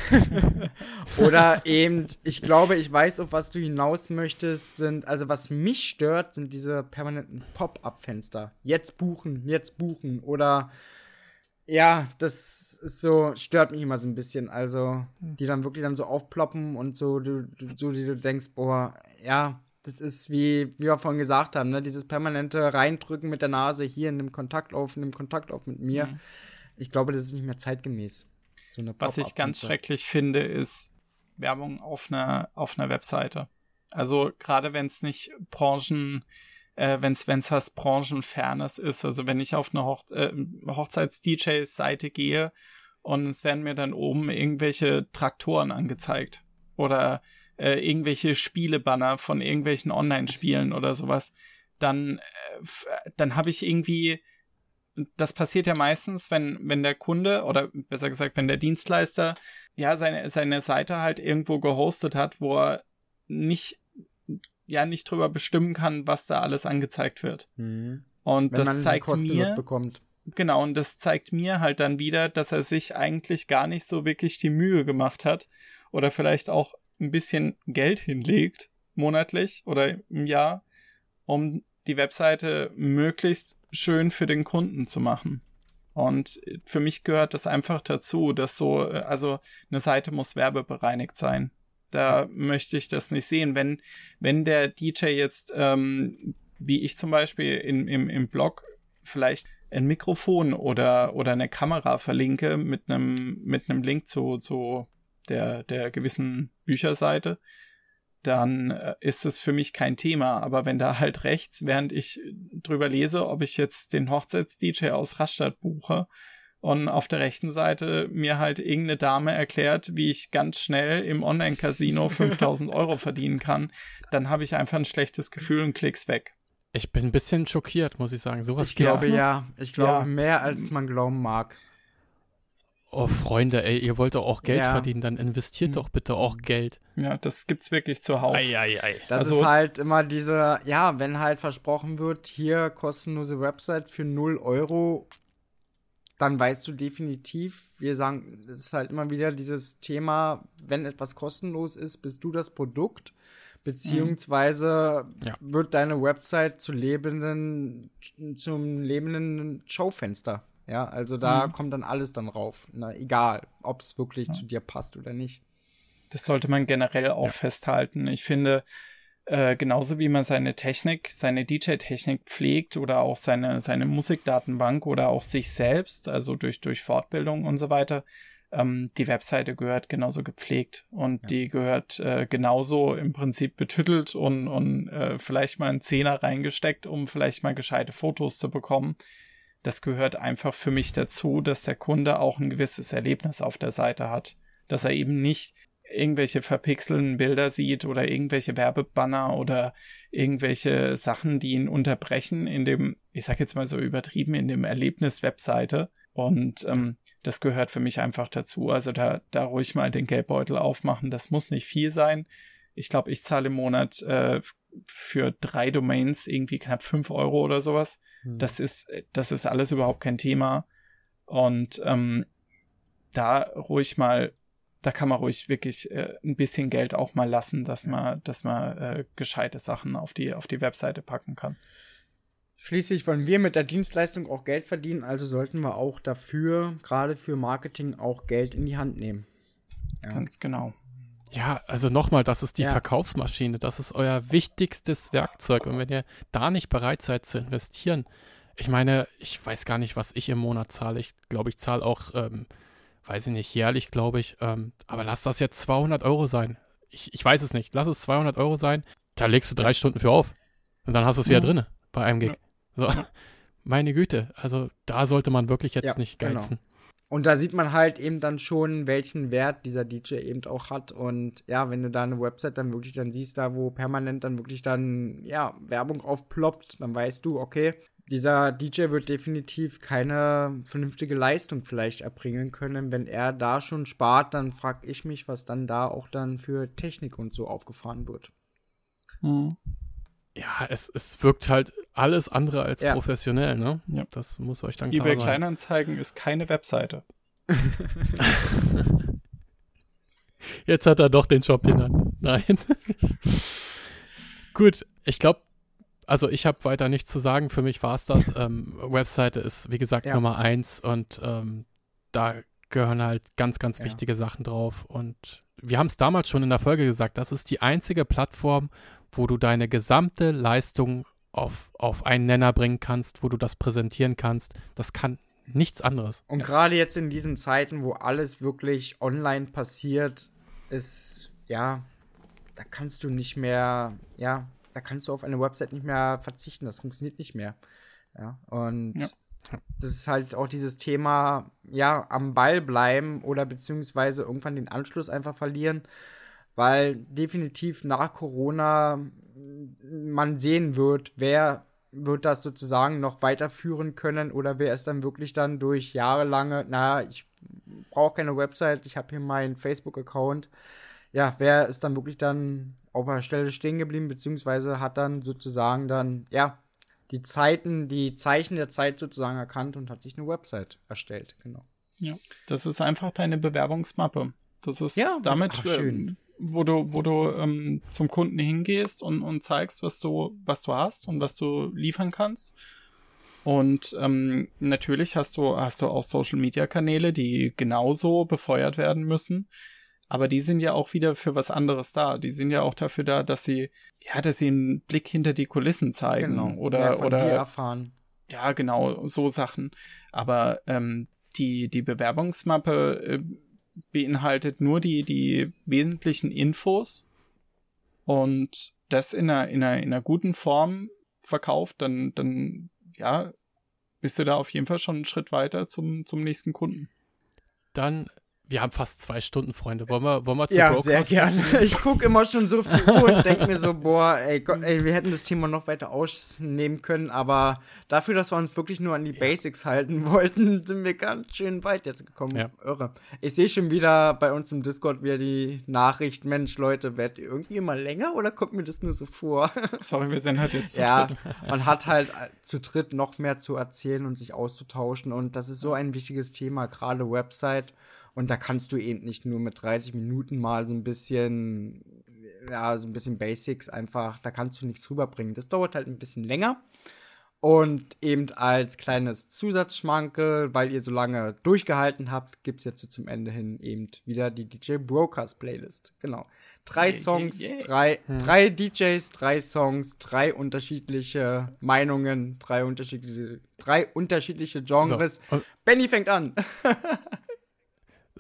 Oder eben, ich glaube, ich weiß, auf was du hinaus möchtest, sind, also was mich stört, sind diese permanenten Pop-up-Fenster. Jetzt buchen, jetzt buchen oder ja, das ist so, stört mich immer so ein bisschen. Also, die dann wirklich dann so aufploppen und so, du, so die du denkst, boah, ja, das ist wie, wie wir vorhin gesagt haben, ne, dieses permanente Reindrücken mit der Nase hier in dem Kontakt auf, in dem Kontakt auf mit mir. Mhm. Ich glaube, das ist nicht mehr zeitgemäß. So Was ich ganz schrecklich finde, ist Werbung auf einer, auf einer Webseite. Also, gerade wenn es nicht Branchen, äh, wenn es was Branchenfernes ist. Also wenn ich auf eine Hoch äh, Hochzeits-DJ-Seite gehe und es werden mir dann oben irgendwelche Traktoren angezeigt oder äh, irgendwelche Spielebanner von irgendwelchen Online-Spielen oder sowas, dann, äh, dann habe ich irgendwie das passiert ja meistens, wenn, wenn der Kunde oder besser gesagt, wenn der Dienstleister ja seine, seine Seite halt irgendwo gehostet hat, wo er nicht ja nicht drüber bestimmen kann, was da alles angezeigt wird. Mhm. Und Wenn das zeigt mir bekommt. Genau, und das zeigt mir halt dann wieder, dass er sich eigentlich gar nicht so wirklich die Mühe gemacht hat oder vielleicht auch ein bisschen Geld hinlegt, monatlich oder im Jahr, um die Webseite möglichst schön für den Kunden zu machen. Und für mich gehört das einfach dazu, dass so, also eine Seite muss werbebereinigt sein. Da möchte ich das nicht sehen. Wenn, wenn der DJ jetzt, ähm, wie ich zum Beispiel in, im, im Blog vielleicht ein Mikrofon oder, oder eine Kamera verlinke mit einem, mit einem Link zu, zu der, der gewissen Bücherseite, dann äh, ist es für mich kein Thema. Aber wenn da halt rechts, während ich drüber lese, ob ich jetzt den Hochzeits-DJ aus Rastatt buche und auf der rechten Seite mir halt irgendeine Dame erklärt, wie ich ganz schnell im Online-Casino 5000 Euro verdienen kann, dann habe ich einfach ein schlechtes Gefühl und klick's weg. Ich bin ein bisschen schockiert, muss ich sagen. Sowas ich glaube ja. Ich glaube ja. mehr, als man glauben mag. Oh, Freunde, ey, ihr wollt doch auch Geld ja. verdienen, dann investiert mhm. doch bitte auch Geld. Ja, das gibt's wirklich zuhauf. Ei, ei, ei. Das also, ist halt immer diese, ja, wenn halt versprochen wird, hier kostenlose Website für 0 Euro dann weißt du definitiv, wir sagen, es ist halt immer wieder dieses Thema, wenn etwas kostenlos ist, bist du das Produkt, beziehungsweise mhm. ja. wird deine Website zu lebenden, zum lebenden Schaufenster. Ja, also da mhm. kommt dann alles dann rauf. Na, egal, ob es wirklich ja. zu dir passt oder nicht. Das sollte man generell auch ja. festhalten. Ich finde, äh, genauso wie man seine Technik, seine DJ-Technik pflegt oder auch seine, seine Musikdatenbank oder auch sich selbst, also durch, durch Fortbildung und so weiter, ähm, die Webseite gehört genauso gepflegt und ja. die gehört äh, genauso im Prinzip betüttelt und, und äh, vielleicht mal einen Zehner reingesteckt, um vielleicht mal gescheite Fotos zu bekommen. Das gehört einfach für mich dazu, dass der Kunde auch ein gewisses Erlebnis auf der Seite hat. Dass er eben nicht irgendwelche verpixelten Bilder sieht oder irgendwelche Werbebanner oder irgendwelche Sachen, die ihn unterbrechen in dem, ich sag jetzt mal so übertrieben, in dem Erlebnis-Webseite. Und ähm, das gehört für mich einfach dazu. Also da, da ruhig mal den Geldbeutel aufmachen. Das muss nicht viel sein. Ich glaube, ich zahle im Monat äh, für drei Domains irgendwie knapp fünf Euro oder sowas. Hm. Das ist, das ist alles überhaupt kein Thema. Und ähm, da ruhig mal da kann man ruhig wirklich äh, ein bisschen Geld auch mal lassen, dass man, dass man äh, gescheite Sachen auf die, auf die Webseite packen kann. Schließlich wollen wir mit der Dienstleistung auch Geld verdienen, also sollten wir auch dafür, gerade für Marketing, auch Geld in die Hand nehmen. Ja. Ganz genau. Ja, also nochmal, das ist die ja. Verkaufsmaschine, das ist euer wichtigstes Werkzeug. Und wenn ihr da nicht bereit seid zu investieren, ich meine, ich weiß gar nicht, was ich im Monat zahle. Ich glaube, ich zahle auch ähm, weiß ich nicht, jährlich, glaube ich. Ähm, aber lass das jetzt 200 Euro sein. Ich, ich weiß es nicht. Lass es 200 Euro sein. Da legst du drei Stunden für auf. Und dann hast du es wieder ja. drinne bei einem Gig. So. Meine Güte. Also da sollte man wirklich jetzt ja, nicht genau. geizen. Genau. Und da sieht man halt eben dann schon, welchen Wert dieser DJ eben auch hat. Und ja, wenn du da eine Website dann wirklich dann siehst, da wo permanent dann wirklich dann, ja, Werbung aufploppt, dann weißt du, okay, dieser DJ wird definitiv keine vernünftige Leistung vielleicht erbringen können. Wenn er da schon spart, dann frage ich mich, was dann da auch dann für Technik und so aufgefahren wird. Hm. Ja, es, es wirkt halt alles andere als ja. professionell, ne? Ja. Das muss euch dann klar eBay sein. Kleinanzeigen ist keine Webseite. Jetzt hat er doch den Job genannt. Nein. Gut, ich glaube, also ich habe weiter nichts zu sagen. Für mich war es das. Ähm, Webseite ist, wie gesagt, ja. Nummer eins und ähm, da gehören halt ganz, ganz ja. wichtige Sachen drauf. Und wir haben es damals schon in der Folge gesagt, das ist die einzige Plattform, wo du deine gesamte Leistung auf, auf einen Nenner bringen kannst, wo du das präsentieren kannst. Das kann nichts anderes. Und gerade jetzt in diesen Zeiten, wo alles wirklich online passiert, ist, ja, da kannst du nicht mehr, ja, da kannst du auf eine Website nicht mehr verzichten. Das funktioniert nicht mehr. Ja, und ja. das ist halt auch dieses Thema, ja, am Ball bleiben oder beziehungsweise irgendwann den Anschluss einfach verlieren, weil definitiv nach Corona man sehen wird, wer wird das sozusagen noch weiterführen können oder wer ist dann wirklich dann durch jahrelange, naja, ich brauche keine Website, ich habe hier meinen Facebook-Account. Ja, wer ist dann wirklich dann auf der Stelle stehen geblieben, beziehungsweise hat dann sozusagen dann, ja, die Zeiten, die Zeichen der Zeit sozusagen erkannt und hat sich eine Website erstellt, genau. Ja, das ist einfach deine Bewerbungsmappe. Das ist ja, damit, ach, äh, wo du, wo du ähm, zum Kunden hingehst und, und zeigst, was du, was du hast und was du liefern kannst. Und ähm, natürlich hast du, hast du auch Social Media Kanäle, die genauso befeuert werden müssen. Aber die sind ja auch wieder für was anderes da. Die sind ja auch dafür da, dass sie, ja, dass sie einen Blick hinter die Kulissen zeigen genau. oder oder erfahren. Ja, genau, so Sachen. Aber ähm, die die Bewerbungsmappe äh, beinhaltet nur die die wesentlichen Infos und das in einer in einer in einer guten Form verkauft, dann dann ja bist du da auf jeden Fall schon einen Schritt weiter zum zum nächsten Kunden. Dann wir haben fast zwei Stunden, Freunde. Wollen wir, wollen wir zu Ja, sehr gerne. Ich gucke immer schon so auf die Uhr und denke mir so, boah, ey, Gott, ey, wir hätten das Thema noch weiter ausnehmen können, aber dafür, dass wir uns wirklich nur an die ja. Basics halten wollten, sind wir ganz schön weit jetzt gekommen. Ja. Irre. Ich sehe schon wieder bei uns im Discord wieder die Nachricht, Mensch, Leute, werdet ihr irgendwie immer länger oder kommt mir das nur so vor? Sorry, wir sind halt jetzt zu ja, dritt. man hat halt zu dritt noch mehr zu erzählen und sich auszutauschen und das ist so ein wichtiges Thema, gerade Website und da kannst du eben nicht nur mit 30 Minuten mal so ein bisschen, ja, so ein bisschen Basics einfach, da kannst du nichts rüberbringen. Das dauert halt ein bisschen länger. Und eben als kleines Zusatzschmankel, weil ihr so lange durchgehalten habt, gibt es jetzt zum Ende hin eben wieder die DJ Brokers Playlist. Genau. Drei Songs, yeah, yeah. Drei, hm. drei DJs, drei Songs, drei unterschiedliche Meinungen, drei unterschiedliche, drei unterschiedliche Genres. So. Benny fängt an.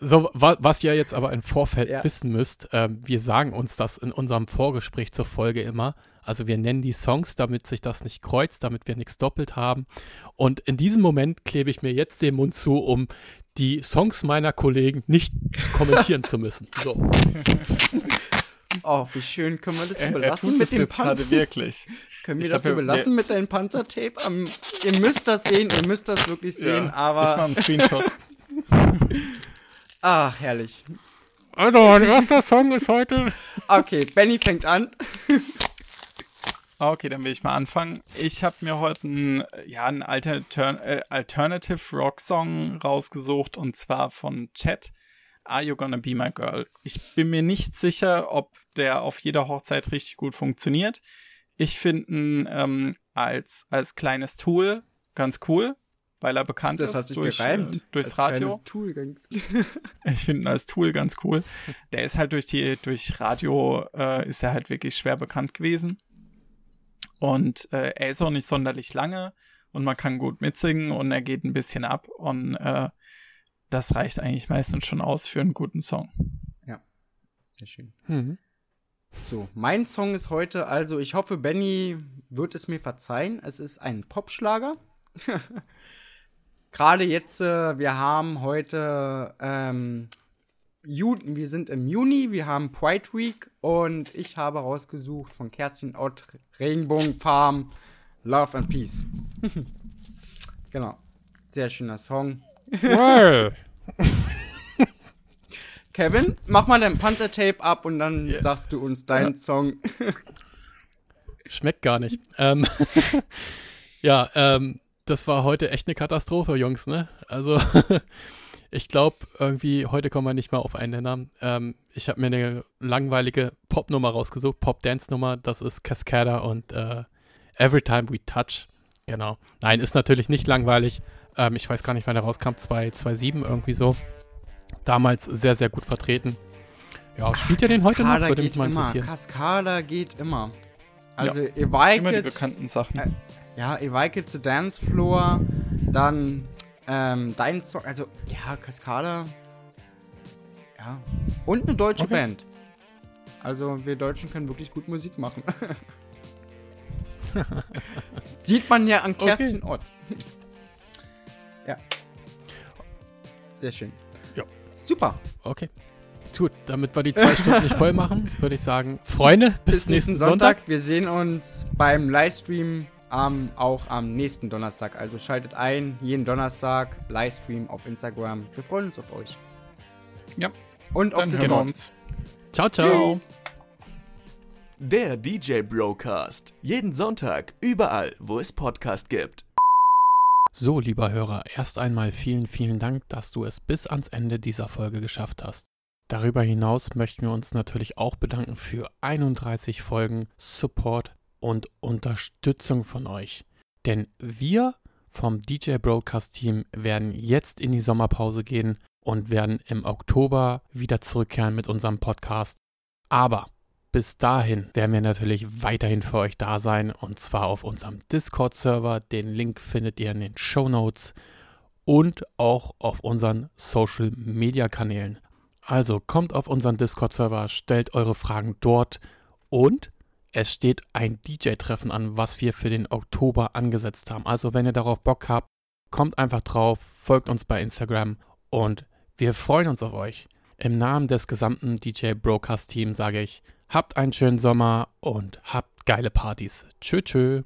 So, wa was ihr jetzt aber im Vorfeld ja. wissen müsst, äh, wir sagen uns das in unserem Vorgespräch zur Folge immer. Also wir nennen die Songs, damit sich das nicht kreuzt, damit wir nichts doppelt haben. Und in diesem Moment klebe ich mir jetzt den Mund zu, um die Songs meiner Kollegen nicht kommentieren zu müssen. So. Oh, wie schön. Können wir das so belassen mit dem Panzer? wirklich. Können wir ich das glaub, so belassen mit deinem Panzertape? Um, ihr müsst das sehen, ihr müsst das wirklich sehen, ja, aber. Ich mach einen Screenshot. Ach, herrlich. Also, mein erster Song ist heute. Okay, Benny fängt an. Okay, dann will ich mal anfangen. Ich habe mir heute einen, ja, einen Alter äh, Alternative Rock Song rausgesucht und zwar von Chet. Are You Gonna Be My Girl? Ich bin mir nicht sicher, ob der auf jeder Hochzeit richtig gut funktioniert. Ich finde ihn ähm, als, als kleines Tool ganz cool weil er bekannt das ist durch, äh, durchs Radio. ich finde ihn als Tool ganz cool. Der ist halt durch die durch Radio äh, ist er halt wirklich schwer bekannt gewesen. Und äh, er ist auch nicht sonderlich lange und man kann gut mitsingen und er geht ein bisschen ab und äh, das reicht eigentlich meistens schon aus für einen guten Song. Ja, sehr schön. Mhm. So, mein Song ist heute, also ich hoffe, Benny wird es mir verzeihen. Es ist ein Popschlager. gerade jetzt, äh, wir haben heute, ähm, Juni, wir sind im Juni, wir haben Pride Week und ich habe rausgesucht von Kerstin Ott Regenbogenfarm Love and Peace. genau. Sehr schöner Song. Well. Kevin, mach mal dein Panzertape ab und dann yeah. sagst du uns deinen ja. Song. Schmeckt gar nicht. Ähm, ja, ähm, das war heute echt eine Katastrophe, Jungs, ne? Also, ich glaube, irgendwie, heute kommen wir nicht mal auf einen Nenner. Ähm, ich habe mir eine langweilige Pop-Nummer rausgesucht, Pop-Dance-Nummer, das ist Cascada und äh, Every Time We Touch. Genau. Nein, ist natürlich nicht langweilig. Ähm, ich weiß gar nicht, wann der rauskam, 2007 irgendwie so. Damals sehr, sehr gut vertreten. Ja, spielt ihr den heute noch? Würde mich mal interessieren. Immer. Cascada geht immer. Also, ja. ihr immer die bekannten Sachen. Äh, ja, Eweike zu Dance Floor, dann ähm, dein Song, also ja, Cascada. Ja. Und eine deutsche okay. Band. Also wir Deutschen können wirklich gut Musik machen. Sieht man ja an Kerstin okay. Ott. ja. Sehr schön. Ja. Super. Okay. Gut, damit wir die zwei Stunden nicht voll machen, würde ich sagen, Freunde, bis, bis nächsten Sonntag. Sonntag. Wir sehen uns beim Livestream ähm, auch am nächsten Donnerstag. Also schaltet ein, jeden Donnerstag, Livestream auf Instagram. Wir freuen uns auf euch. Ja. Und auf Discord. Ciao, ciao. Tschüss. Der DJ Broadcast. Jeden Sonntag, überall, wo es Podcast gibt. So, lieber Hörer, erst einmal vielen, vielen Dank, dass du es bis ans Ende dieser Folge geschafft hast. Darüber hinaus möchten wir uns natürlich auch bedanken für 31 Folgen Support, und Unterstützung von euch. Denn wir vom DJ Broadcast Team werden jetzt in die Sommerpause gehen und werden im Oktober wieder zurückkehren mit unserem Podcast. Aber bis dahin werden wir natürlich weiterhin für euch da sein und zwar auf unserem Discord-Server. Den Link findet ihr in den Show Notes und auch auf unseren Social-Media-Kanälen. Also kommt auf unseren Discord-Server, stellt eure Fragen dort und es steht ein DJ-Treffen an, was wir für den Oktober angesetzt haben. Also wenn ihr darauf Bock habt, kommt einfach drauf, folgt uns bei Instagram und wir freuen uns auf euch. Im Namen des gesamten DJ Broadcast Team sage ich, habt einen schönen Sommer und habt geile Partys. Tschö, tschö.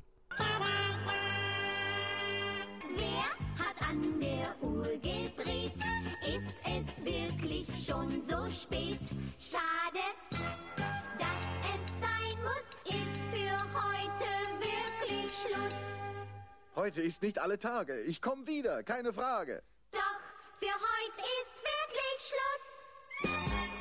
Heute ist nicht alle Tage. Ich komme wieder, keine Frage. Doch, für heute ist wirklich Schluss.